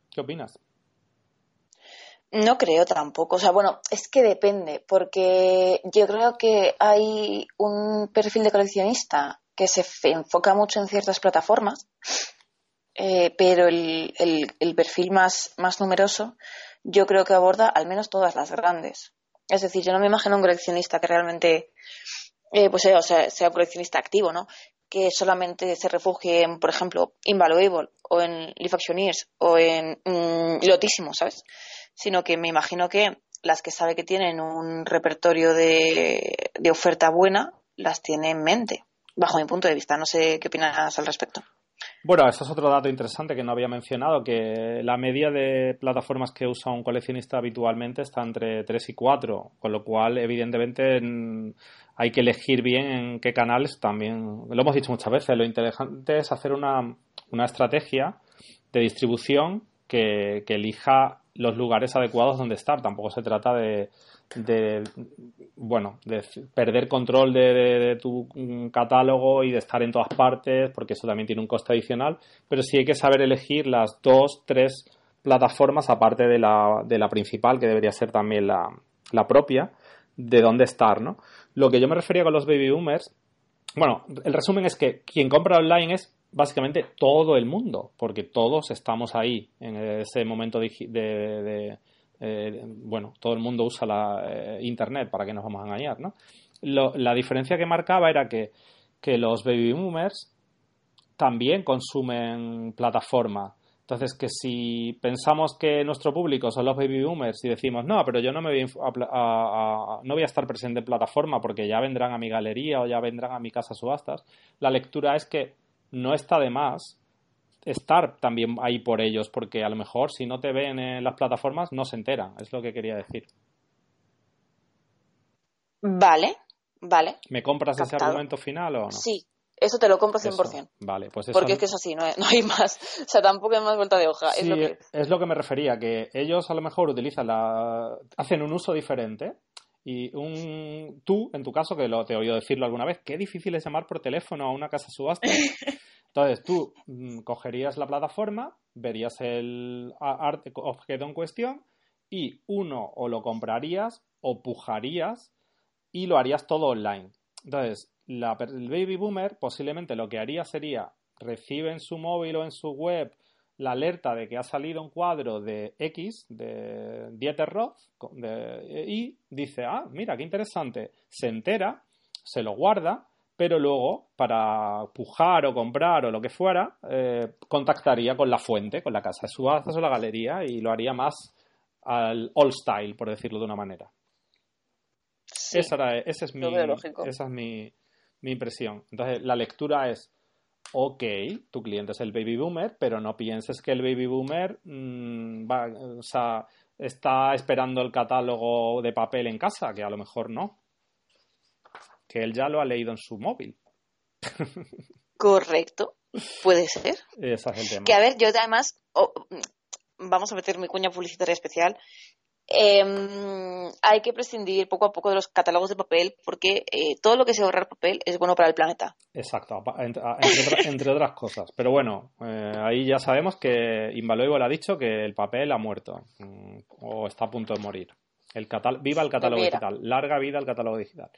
¿Qué opinas? No creo tampoco. O sea, bueno, es que depende, porque yo creo que hay un perfil de coleccionista que se enfoca mucho en ciertas plataformas, eh, pero el, el, perfil más, más numeroso yo creo que aborda al menos todas las grandes. Es decir, yo no me imagino un coleccionista que realmente, eh, pues, eh, o sea, sea un coleccionista activo, ¿no? que solamente se refugie en, por ejemplo, Invaluable o en Leaf Actioneers o en mm, Lotísimo, ¿sabes? Sino que me imagino que las que sabe que tienen un repertorio de, oferta buena, las tiene en mente, bajo mi punto de vista. No sé qué opinas al respecto. Bueno, esto es otro dato interesante que no había mencionado, que la media de plataformas que usa un coleccionista habitualmente está entre 3 y 4, con lo cual, evidentemente, hay que elegir bien en qué canales también. Lo hemos dicho muchas veces, lo interesante es hacer una, una estrategia de distribución que elija los lugares adecuados donde estar. Tampoco se trata de, de bueno de perder control de, tu catálogo y de estar en todas partes porque eso también tiene un coste adicional pero sí hay que saber elegir las dos tres plataformas aparte de la, de la principal que debería ser también la, la propia de dónde estar no lo que yo me refería con los baby boomers bueno el resumen es que quien compra online es básicamente todo el mundo porque todos estamos ahí en ese momento de eh, bueno, todo el mundo usa la eh, Internet, ¿para que nos vamos a engañar? ¿no? la diferencia que marcaba era que, los baby boomers también consumen plataforma. Entonces, que si pensamos que nuestro público son los baby boomers y decimos, no, pero yo no me voy a, no voy a estar presente en plataforma porque ya vendrán a mi galería o ya vendrán a mi casa subastas, la lectura es que no está de más estar también ahí por ellos, porque a lo mejor si no te ven en las plataformas no se enteran, es lo que quería decir. Vale, vale. ¿Me compras ese argumento final o no? Sí, eso te lo compro 100%. vale, pues Porque es que es así, no hay, más. O sea, tampoco hay más vuelta de hoja. es, lo que... es lo que me refería, que ellos a lo mejor utilizan la... hacen un uso diferente y un tú, en tu caso, que lo, te he oído decirlo alguna vez, qué difícil es llamar por teléfono a una casa subasta. Entonces tú mm, cogerías la plataforma, verías el objeto en cuestión y uno o lo comprarías o pujarías y lo harías todo online. Entonces, el baby boomer posiblemente lo que haría sería recibe en su móvil o en su web la alerta de que ha salido un cuadro de X, de Dieter Roth, y dice, ah, mira, qué interesante. Se entera, se lo guarda pero luego para pujar o comprar o lo que fuera, eh, contactaría con la fuente, con la casa de subastas o la galería y lo haría más al all style, por decirlo de una manera. esa, es mi, esa es mi, mi impresión. Entonces, la lectura es, ok, tu cliente es el baby boomer, pero no pienses que el baby boomer mm, va, o sea, está esperando el catálogo de papel en casa, que a lo mejor no que él ya lo ha leído en su móvil. Correcto, puede ser. Ese es el tema. Que a ver, yo además, vamos a meter mi cuña publicitaria especial. Em, hay que prescindir poco a poco de los catálogos de papel porque eh, todo lo que sea ahorrar papel es bueno para el planeta. Exacto, entre, otras cosas. Pero bueno, eh, ahí ya sabemos que Invaluable ha dicho que el papel ha muerto mm, o está a punto de morir. El viva el catálogo digital. Larga vida al catálogo digital.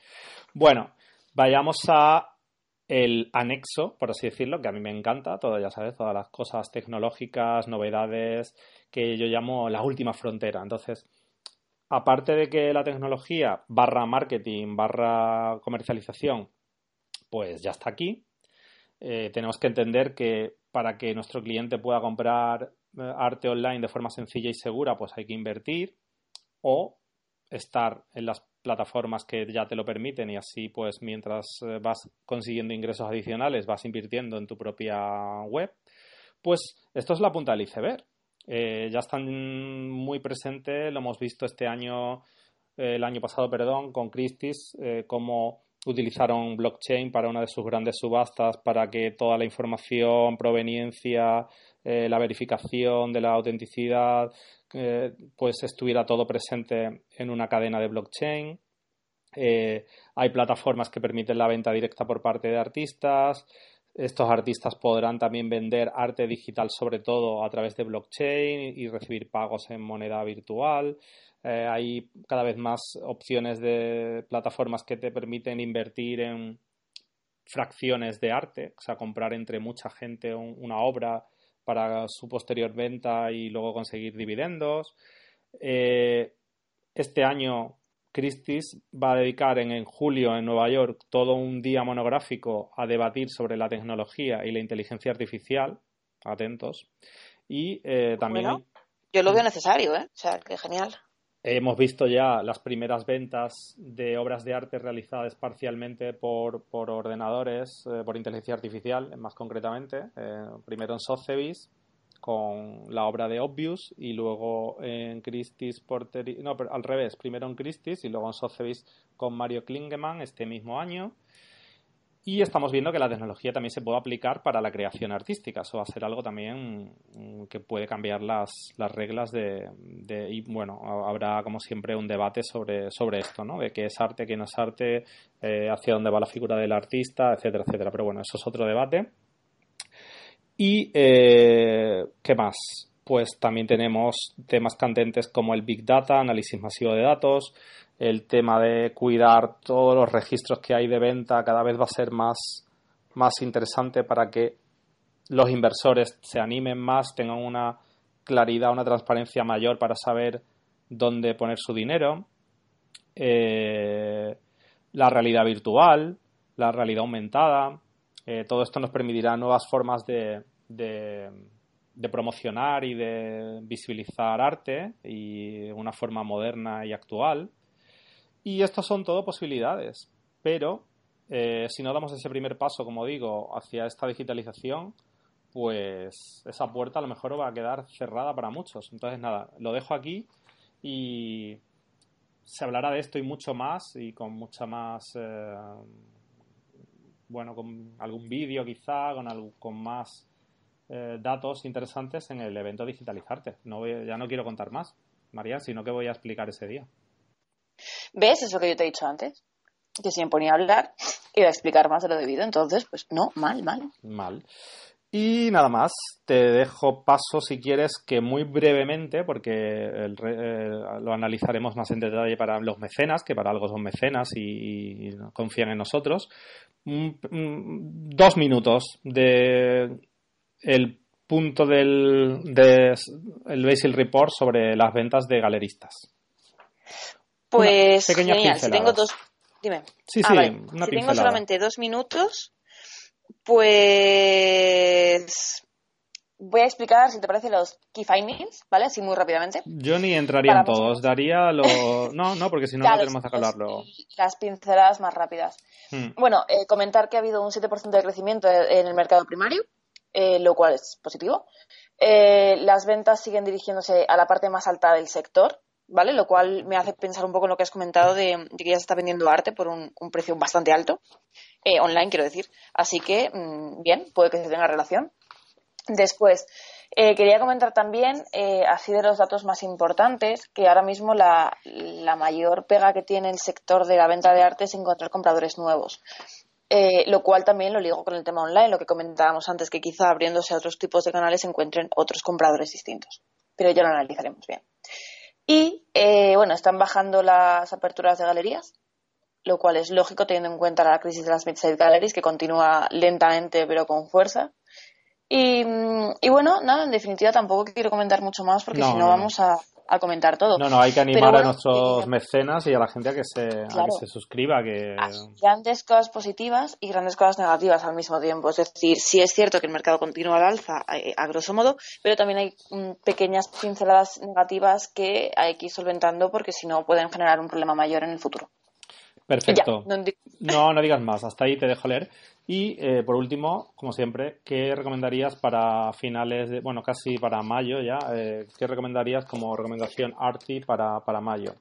Bueno, vayamos a el anexo, por así decirlo, que a mí me encanta, todo, ya sabes, todas las cosas tecnológicas, novedades, que yo llamo la última frontera. Entonces, aparte de que la tecnología barra marketing, barra comercialización, pues ya está aquí, eh, tenemos que entender que para que nuestro cliente pueda comprar eh, arte online de forma sencilla y segura, pues hay que invertir o estar en las plataformas que ya te lo permiten y así pues mientras eh, vas consiguiendo ingresos adicionales vas invirtiendo en tu propia web, pues esto es la punta del iceberg. Eh, ya están muy presentes, lo hemos visto este año, eh, el año pasado, perdón, con Christie's, cómo utilizaron blockchain para una de sus grandes subastas para que toda la información, proveniencia, la verificación de la autenticidad pues estuviera todo presente en una cadena de blockchain. Eh, hay plataformas que permiten la venta directa por parte de artistas. Estos artistas podrán también vender arte digital, sobre todo a través de blockchain y recibir pagos en moneda virtual. Eh, hay cada vez más opciones de plataformas que te permiten invertir en fracciones de arte, o sea, comprar entre mucha gente una obra para su posterior venta y luego conseguir dividendos. Eh, este año Christie's va a dedicar en, julio en Nueva York todo un día monográfico a debatir sobre la tecnología y la inteligencia artificial. Atentos. Y eh, también. yo lo veo necesario, ¿eh? O sea, que genial. Hemos visto ya las primeras ventas de obras de arte realizadas parcialmente por, ordenadores, eh, por inteligencia artificial, más concretamente. Eh, primero en Sotheby's con la obra de Obvious y luego en Christie's Porter... No, pero al revés. Primero en Christie's y luego en Sotheby's con Mario Klingemann este mismo año. Y estamos viendo que la tecnología también se puede aplicar para la creación artística. Eso va a ser algo también mm, que puede cambiar las, las reglas de, Y bueno, habrá como siempre un debate sobre, sobre esto, ¿no? De qué es arte, qué no es arte, eh, hacia dónde va la figura del artista, etcétera, etcétera. Pero bueno, eso es otro debate. Y, eh, ¿qué más? Pues también tenemos temas candentes como el Big Data, análisis masivo de datos, el tema de cuidar todos los registros que hay de venta cada vez va a ser más, más interesante para que los inversores se animen más, tengan una claridad, una transparencia mayor para saber dónde poner su dinero. Eh, la realidad virtual, la realidad aumentada, eh, todo esto nos permitirá nuevas formas de, de, promocionar y de visibilizar arte y una forma moderna y actual. Y estas son todo posibilidades, pero eh, si no damos ese primer paso, como digo, hacia esta digitalización, pues esa puerta a lo mejor va a quedar cerrada para muchos. Entonces, nada, lo dejo aquí y se hablará de esto y mucho más y con mucha más, eh, bueno, con algún vídeo quizá, con, con más eh, datos interesantes en el evento Digitalizarte. No ya no quiero contar más, María, sino que voy a explicar ese día. ¿Ves? Eso que yo te he dicho antes. Que si me ponía a hablar, iba a explicar más de lo debido. Entonces, pues no, mal, mal. Mal. Y nada más, te dejo paso si quieres que muy brevemente, porque eh, lo analizaremos más en detalle para los mecenas, que para algo son mecenas y, confían en nosotros, dos minutos de el punto del de el Basil Report sobre las ventas de galeristas. Pues genial, si tengo dos. Dime. Sí, ah, sí, si tengo solamente dos minutos, pues voy a explicar, si te parece, los key findings, ¿vale? Así muy rápidamente. Yo ni entraría en todos, daría lo... No, no, porque si no, no tenemos que hablarlo. Las pinceladas más rápidas. Hmm. Bueno, eh, comentar que ha habido un 7% de crecimiento en el mercado primario, eh, lo cual es positivo. Eh, las ventas siguen dirigiéndose a la parte más alta del sector, ¿vale? Lo cual me hace pensar un poco en lo que has comentado de, que ya se está vendiendo arte por un, precio bastante alto, eh, online quiero decir. Así que, mm, bien, puede que se tenga relación. Después, eh, quería comentar también, eh, así de los datos más importantes, que ahora mismo la, la, mayor pega que tiene el sector de la venta de arte es encontrar compradores nuevos. lo cual también lo ligo con el tema online, lo que comentábamos antes, que quizá abriéndose a otros tipos de canales encuentren otros compradores distintos. Pero ya lo analizaremos bien. Y eh, bueno, están bajando las aperturas de galerías, lo cual es lógico teniendo en cuenta la crisis de las mid-side galleries que continúa lentamente pero con fuerza. Y, mm, bueno, nada, en definitiva tampoco quiero comentar mucho más porque si no, vamos a, a comentar todo. No, no, hay que animar a nuestros mecenas y a la gente a que se, que se suscriba. Que... grandes cosas positivas y grandes cosas negativas al mismo tiempo. Es decir, sí es cierto que el mercado continúa al alza, eh, a, grosso modo, pero también hay mm, pequeñas pinceladas negativas que hay que ir solventando porque si no pueden generar un problema mayor en el futuro. Perfecto. no, no digas más, hasta ahí te dejo leer. Y eh, por último, como siempre, ¿qué recomendarías para finales de, bueno, casi para mayo ya? Eh, ¿Qué recomendarías como recomendación arty para, para mayo?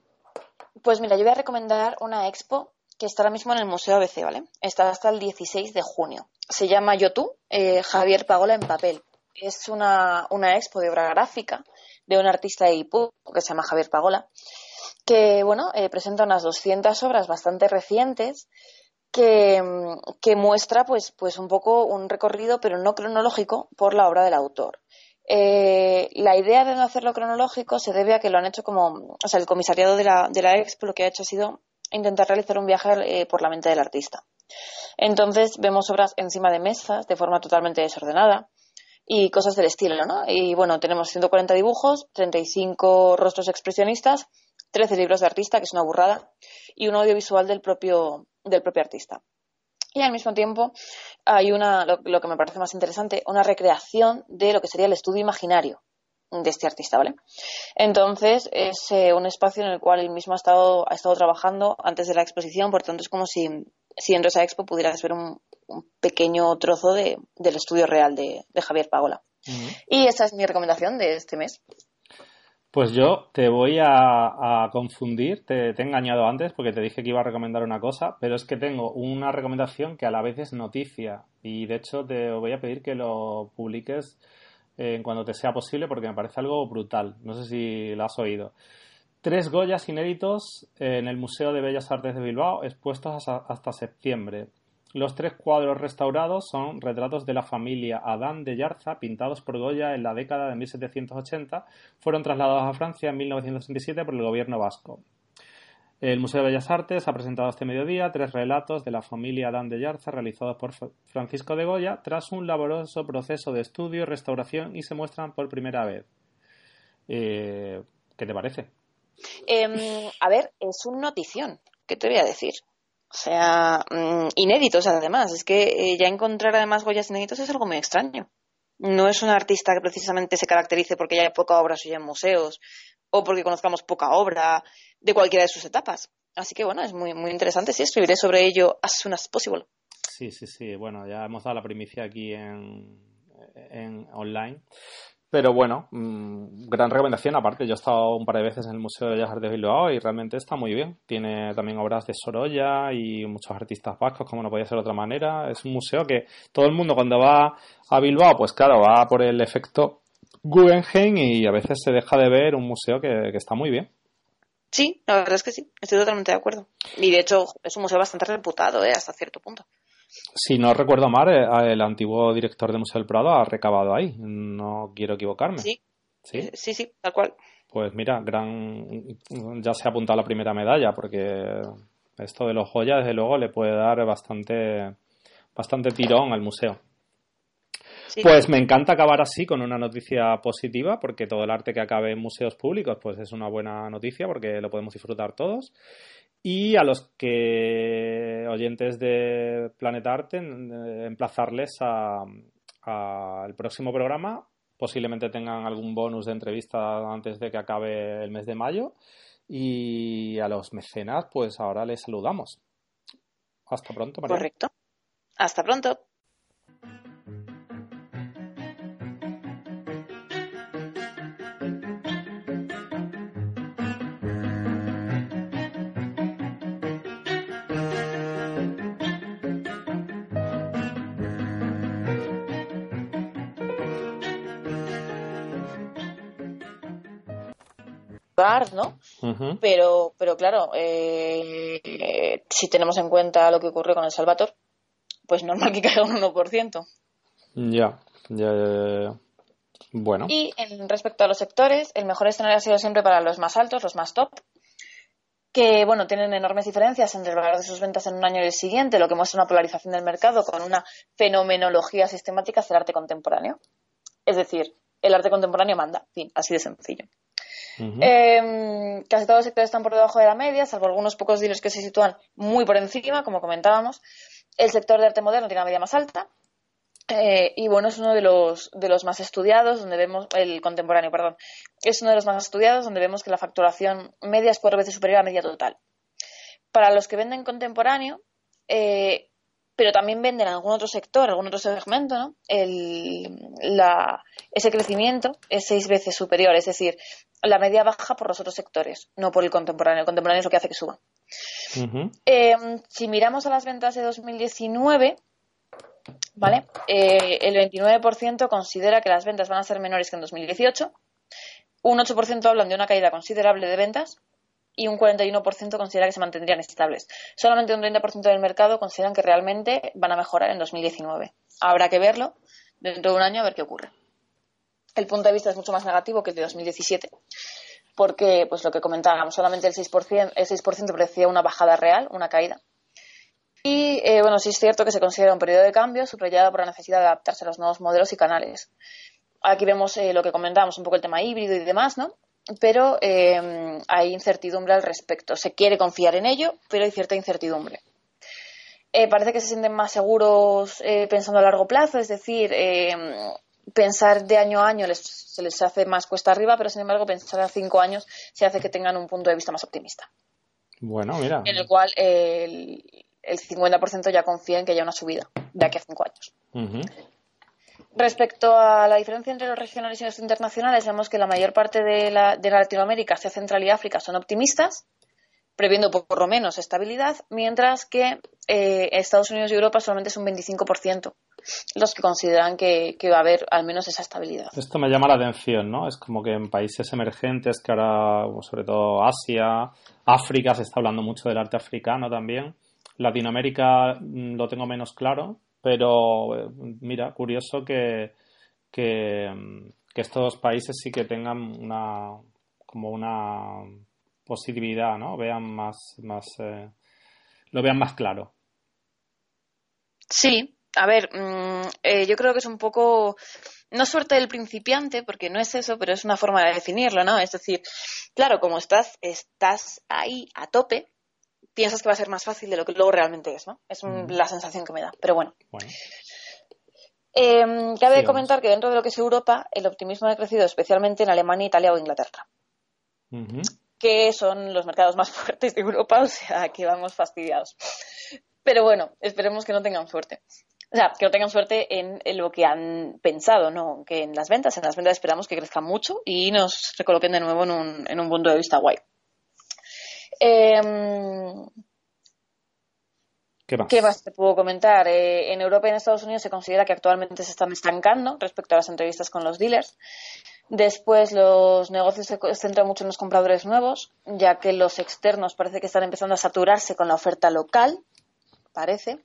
Pues mira, yo voy a recomendar una expo que está ahora mismo en el Museo ABC, ¿vale? Está hasta el 16 de junio. Se llama Yo tú, eh, Javier Pagola en papel. Es una, una expo de obra gráfica de un artista de Ipú que se llama Javier Pagola, que, bueno, presenta unas 200 obras bastante recientes que, muestra pues, pues un poco un recorrido, pero no cronológico, por la obra del autor. Eh, la idea de no hacerlo cronológico se debe a que lo han hecho como, o sea, el comisariado de la, de la Expo lo que ha hecho ha sido intentar realizar un viaje eh, por la mente del artista. Entonces vemos obras encima de mesas de forma totalmente desordenada y cosas del estilo, ¿no? Y bueno, tenemos 140 dibujos, 35 rostros expresionistas 13 libros de artista, que es una burrada, y un audiovisual del propio, del propio artista. Y al mismo tiempo hay una, lo, que me parece más interesante, una recreación de lo que sería el estudio imaginario de este artista, ¿vale? Entonces es eh, un espacio en el cual él mismo ha estado, ha estado trabajando antes de la exposición, por tanto es como si, si en Rosa Expo pudieras ver un, pequeño trozo de, del estudio real de, Javier Pagola. Y esa es mi recomendación de este mes. Pues yo te voy a, confundir, te, he engañado antes porque te dije que iba a recomendar una cosa, pero es que tengo una recomendación que a la vez es noticia y de hecho te voy a pedir que lo publiques en cuando te sea posible porque me parece algo brutal. No sé si lo has oído. Tres Goyas inéditos en el Museo de Bellas Artes de Bilbao expuestos hasta septiembre. Los tres cuadros restaurados son retratos de la familia Adán de Yarza, pintados por Goya en la década de 1780. Fueron trasladados a Francia en 1937 por el gobierno vasco. El Museo de Bellas Artes ha presentado este mediodía tres relatos de la familia Adán de Yarza realizados por Francisco de Goya tras un laboroso proceso de estudio y restauración y se muestran por primera vez. Eh, ¿Qué te parece? Em, a ver, es un notición. ¿Qué te voy a decir? O sea, mm, inéditos además. Es que eh, ya encontrar además Goyas inéditos es algo muy extraño. No es un artista que precisamente se caracterice porque haya poca obra suya en museos o porque conozcamos poca obra de cualquiera de sus etapas. Así que bueno, es muy, muy interesante. Sí, escribiré sobre ello as soon as possible. Sí, sí, sí. Bueno, ya hemos dado la primicia aquí en, en online. Pero bueno, mm, gran recomendación. Aparte, yo he estado un par de veces en el Museo de Bellas Artes de Bilbao y realmente está muy bien. Tiene también obras de Sorolla y muchos artistas vascos, como no podía ser de otra manera. Es un museo que todo el mundo cuando va a Bilbao, pues claro, va por el efecto Guggenheim y a veces se deja de ver un museo que, está muy bien. Sí, la verdad es que sí, estoy totalmente de acuerdo. Y de hecho es un museo bastante reputado, ¿eh? hasta cierto punto. Si no recuerdo mal, eh, el antiguo director del Museo del Prado ha recabado ahí. No quiero equivocarme. Sí. Sí, sí, sí tal cual. Pues mira, gran ya se ha apuntado la primera medalla, porque esto de los joyas, desde luego, le puede dar bastante, bastante tirón al museo. Pues me encanta acabar así con una noticia positiva, porque todo el arte que acabe en museos públicos, pues es una buena noticia, porque lo podemos disfrutar todos. Y a los que oyentes de Planeta Arte, emplazarles al próximo programa. Posiblemente tengan algún bonus de entrevista antes de que acabe el mes de mayo. Y a los mecenas, pues ahora les saludamos. Hasta pronto, María. Correcto. Hasta pronto. ¿No? pero, pero claro, eh, si tenemos en cuenta lo que ocurrió con el Salvador, pues normal que caiga un 1%. Ya, ya, ya, Bueno. Y en respecto a los sectores, el mejor escenario ha sido siempre para los más altos, los más top, que bueno, tienen enormes diferencias entre el valor de sus ventas en un año y el siguiente, lo que muestra una polarización del mercado con una fenomenología sistemática hacia el arte contemporáneo. Es decir, el arte contemporáneo manda, fin, así de sencillo. Em, casi todos los sectores están por debajo de la media, salvo algunos pocos dealers que se sitúan muy por encima, como comentábamos. El sector de arte moderno tiene una media más alta. Eh, y bueno, es uno de los, de los más estudiados, donde vemos, el contemporáneo, perdón, es uno de los más estudiados, donde vemos que la facturación media es cuatro veces superior a la media total. Para los que venden contemporáneo, eh, pero también venden en algún otro sector, algún otro segmento, ¿no? ese crecimiento es seis veces superior, es decir, la media baja por los otros sectores, no por el contemporáneo. El contemporáneo es lo que hace que suba. Em, si miramos a las ventas de 2019, ¿vale? Eh, el 29% considera que las ventas van a ser menores que en 2018, un 8% hablan de una caída considerable de ventas y un 41% considera que se mantendrían estables. Solamente un 30% del mercado consideran que realmente van a mejorar en 2019. Habrá que verlo dentro de un año a ver qué ocurre el punto de vista es mucho más negativo que el de 2017, porque, pues lo que comentábamos, solamente el 6%, el 6 parecía una bajada real, una caída. Y, eh, bueno, sí es cierto que se considera un periodo de cambio subrayado por la necesidad de adaptarse a los nuevos modelos y canales. Aquí vemos eh, lo que comentábamos, un poco el tema híbrido y demás, ¿no? Pero eh, hay incertidumbre al respecto. Se quiere confiar en ello, pero hay cierta incertidumbre. Eh, parece que se sienten más seguros eh, pensando a largo plazo, es decir, pensar de año a año les, se les hace más cuesta arriba, pero sin embargo pensar a cinco años se hace que tengan un punto de vista más optimista. Bueno, mira. En el cual el, el 50% ya confía en que haya una subida de aquí a cinco años. Respecto a la diferencia entre los regionales y los internacionales, vemos que la mayor parte de, la, de Latinoamérica, Asia Central y África, son optimistas, previendo por, lo menos estabilidad, mientras que eh, Estados Unidos y Europa solamente es un 25% los que consideran que, que, va a haber al menos esa estabilidad. Esto me llama la atención, ¿no? Es como que en países emergentes, que ahora, sobre todo Asia, África, se está hablando mucho del arte africano también. Latinoamérica mm, lo tengo menos claro, pero eh, mira, curioso que, que, estos países sí que tengan una como una positividad, ¿no? Vean más, más eh, lo vean más claro. Sí, a ver, mm, eh, yo creo que es un poco no suerte del principiante, porque no es eso, pero es una forma de definirlo, ¿no? Es decir, claro, como estás, estás ahí a tope, piensas que va a ser más fácil de lo que luego realmente es, ¿no? Es la sensación que me da. Pero bueno. Em, cabe comentar que dentro de lo que es Europa, el optimismo ha crecido especialmente en Alemania, Italia o Inglaterra. Que son los mercados más fuertes de Europa, o sea, que vamos fastidiados. Pero bueno, esperemos que no tengan suerte. O sea, que no tengan suerte en, lo que han pensado, ¿no? Que en las ventas, en las ventas esperamos que crezcan mucho y nos recoloquen de nuevo en un, en un punto de vista guay. Em, ¿Qué más? te puedo comentar? Eh, en Europa y en Estados Unidos se considera que actualmente se están estancando respecto a las entrevistas con los dealers. Después los negocios se centran mucho en los compradores nuevos, ya que los externos parece que están empezando a saturarse con la oferta local, parece.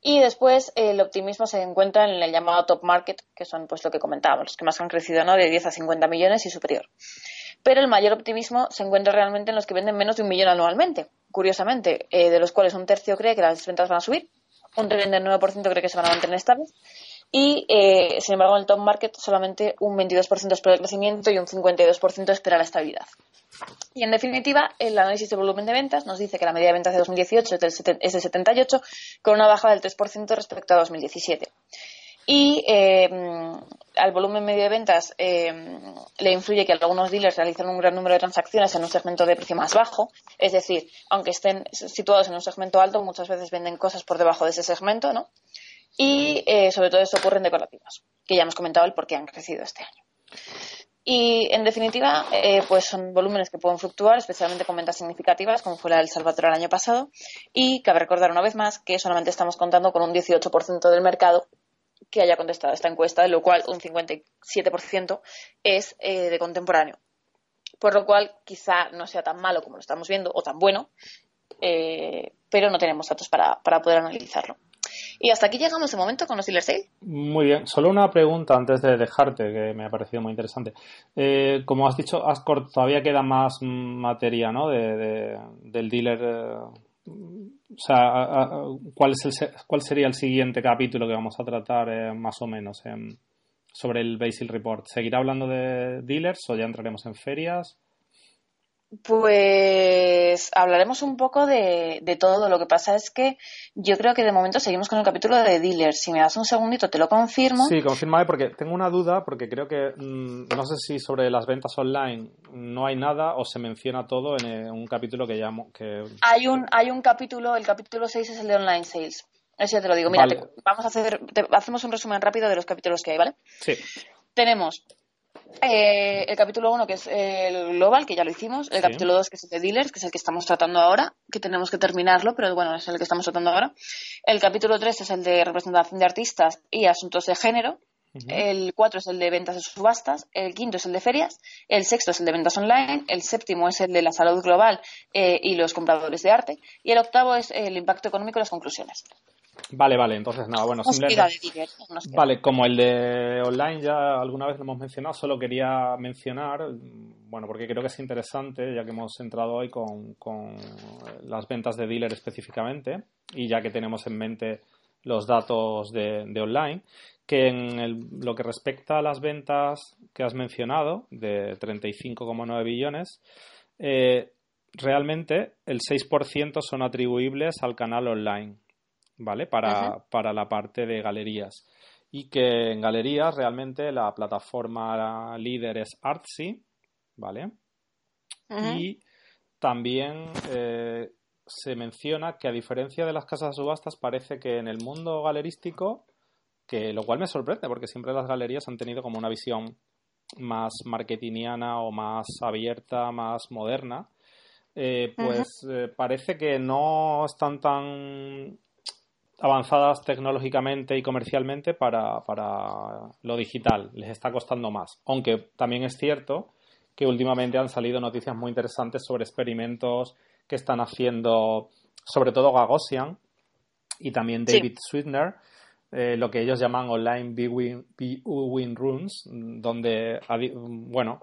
Y después el optimismo se encuentra en el llamado top market, que son pues lo que comentábamos, los que más han crecido, ¿no? De 10 a 50 millones y superior pero el mayor optimismo se encuentra realmente en los que venden menos de un millón anualmente, curiosamente, eh, de los cuales un tercio cree que las ventas van a subir, un 39% cree que se van a mantener estables y, eh, sin embargo, en el top market solamente un 22% espera el crecimiento y un 52% espera la estabilidad. Y en definitiva, el análisis de volumen de ventas nos dice que la media de ventas de 2018 es de 78, con una baja del 3% respecto a 2017 y eh, al volumen medio de ventas eh, le influye que algunos dealers realizan un gran número de transacciones en un segmento de precio más bajo, es decir, aunque estén situados en un segmento alto, muchas veces venden cosas por debajo de ese segmento, ¿no? Y eh, sobre todo eso ocurre en decorativos, que ya hemos comentado el por qué han crecido este año. Y en definitiva, pues son volúmenes que pueden fluctuar, especialmente con ventas significativas, como fue la del Salvatore el año pasado. Y cabe recordar una vez más que solamente estamos contando con un 18% del mercado que haya contestado esta encuesta, de lo cual un 57% es eh, de contemporáneo. Por lo cual, quizá no sea tan malo como lo estamos viendo, o tan bueno, eh, pero no tenemos datos para, poder analizarlo. Y hasta aquí llegamos de momento con los dealer sale. Muy bien. Solo una pregunta antes de dejarte, que me ha parecido muy interesante. Eh, como has dicho, Ascor, todavía queda más materia ¿no? de, del dealer o sea, ¿cuál, es el, ¿cuál sería el siguiente capítulo que vamos a tratar eh, más o menos sobre el Basil Report? ¿Seguirá hablando de dealers o ya entraremos en ferias? Pues hablaremos un poco de, todo. Lo que pasa es que yo creo que de momento seguimos con el capítulo de dealers. Si me das un segundito, te lo confirmo. Sí, confirma porque tengo una duda, porque creo que mm, no sé si sobre las ventas online no hay nada o se menciona todo en eh, un capítulo que llamo. Que... Hay, un, hay un capítulo, el capítulo 6 es el de online sales. Eso ya te lo digo. Mira, vamos a hacer, hacemos un resumen rápido de los capítulos que hay, ¿vale? Sí. Tenemos eh, el capítulo 1, que es el global, que ya lo hicimos. El capítulo 2, que es el de dealers, que es el que estamos tratando ahora, que tenemos que terminarlo, pero bueno, es el que estamos tratando ahora. El capítulo 3 es el de representación de artistas y asuntos de género. El 4 es el de ventas de subastas. El quinto es el de ferias. El sexto es el de ventas online. El séptimo es el de la salud global eh, y los compradores de arte. Y el octavo es el impacto económico y las conclusiones. Vale, vale, entonces nada, bueno, simplemente... Vale, como el de online ya alguna vez lo hemos mencionado, solo quería mencionar, bueno, porque creo que es interesante, ya que hemos entrado hoy con, con las ventas de dealer específicamente, y ya que tenemos en mente los datos de, online, que en lo que respecta a las ventas que has mencionado, de 35,9 billones, eh, realmente el 6% son atribuibles al canal online, ¿vale? Para, para la parte de galerías. Y que en galerías realmente la plataforma líder es Artsy, ¿vale? Y también eh, se menciona que a diferencia de las casas de subastas parece que en el mundo galerístico, que lo cual me sorprende porque siempre las galerías han tenido como una visión más marketingiana o más abierta, más moderna, eh, pues eh, parece que no están tan avanzadas tecnológicamente y comercialmente para, para lo digital. Les está costando más. Aunque también es cierto que últimamente han salido noticias muy interesantes sobre experimentos que están haciendo, sobre todo Gagosian y también David Sweetner, eh, lo que ellos llaman online viewing rooms, donde, bueno,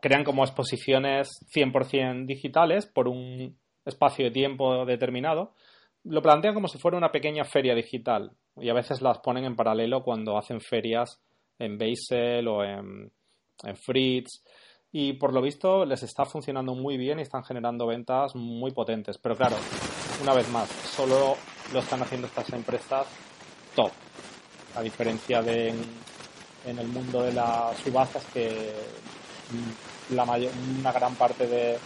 crean como exposiciones 100% digitales por un espacio de tiempo determinado. Lo plantean como si fuera una pequeña feria digital y a veces las ponen en paralelo cuando hacen ferias en Basel o en, en Fritz y por lo visto les está funcionando muy bien y están generando ventas muy potentes. Pero claro, una vez más, solo lo están haciendo estas empresas top. A diferencia de en, el mundo de las subastas que la mayor, una gran parte de,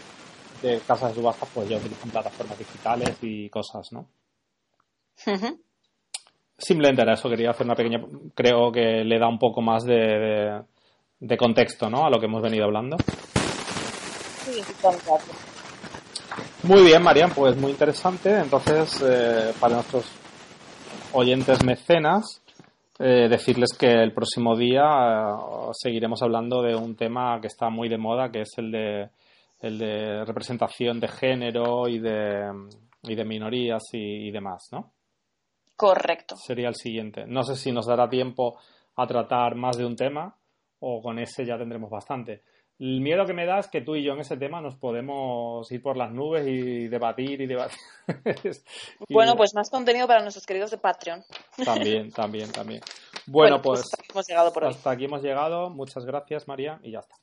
casas de subastas pues ya utilizan plataformas digitales y cosas, ¿no? Simplemente era eso, quería hacer una pequeña, creo que le da un poco más de de contexto, ¿no? A lo que hemos venido hablando. Sí, Muy bien, Marian, pues muy interesante. Entonces, eh, para nuestros oyentes mecenas, eh, decirles que el próximo día eh, seguiremos hablando de un tema que está muy de moda, que es el de, el de representación de género y de, y de minorías y, y demás, ¿no? Correcto. Sería el siguiente. No sé si nos dará tiempo a tratar más de un tema, o con ese ya tendremos bastante. El miedo que me da es que tú y yo en ese tema nos podemos ir por las nubes y debatir y debatir. bueno, pues más contenido para nuestros queridos de Patreon. También, también, también. Bueno, pues, pues hasta, aquí hemos llegado por hasta aquí hemos llegado. Muchas gracias, María, y ya está.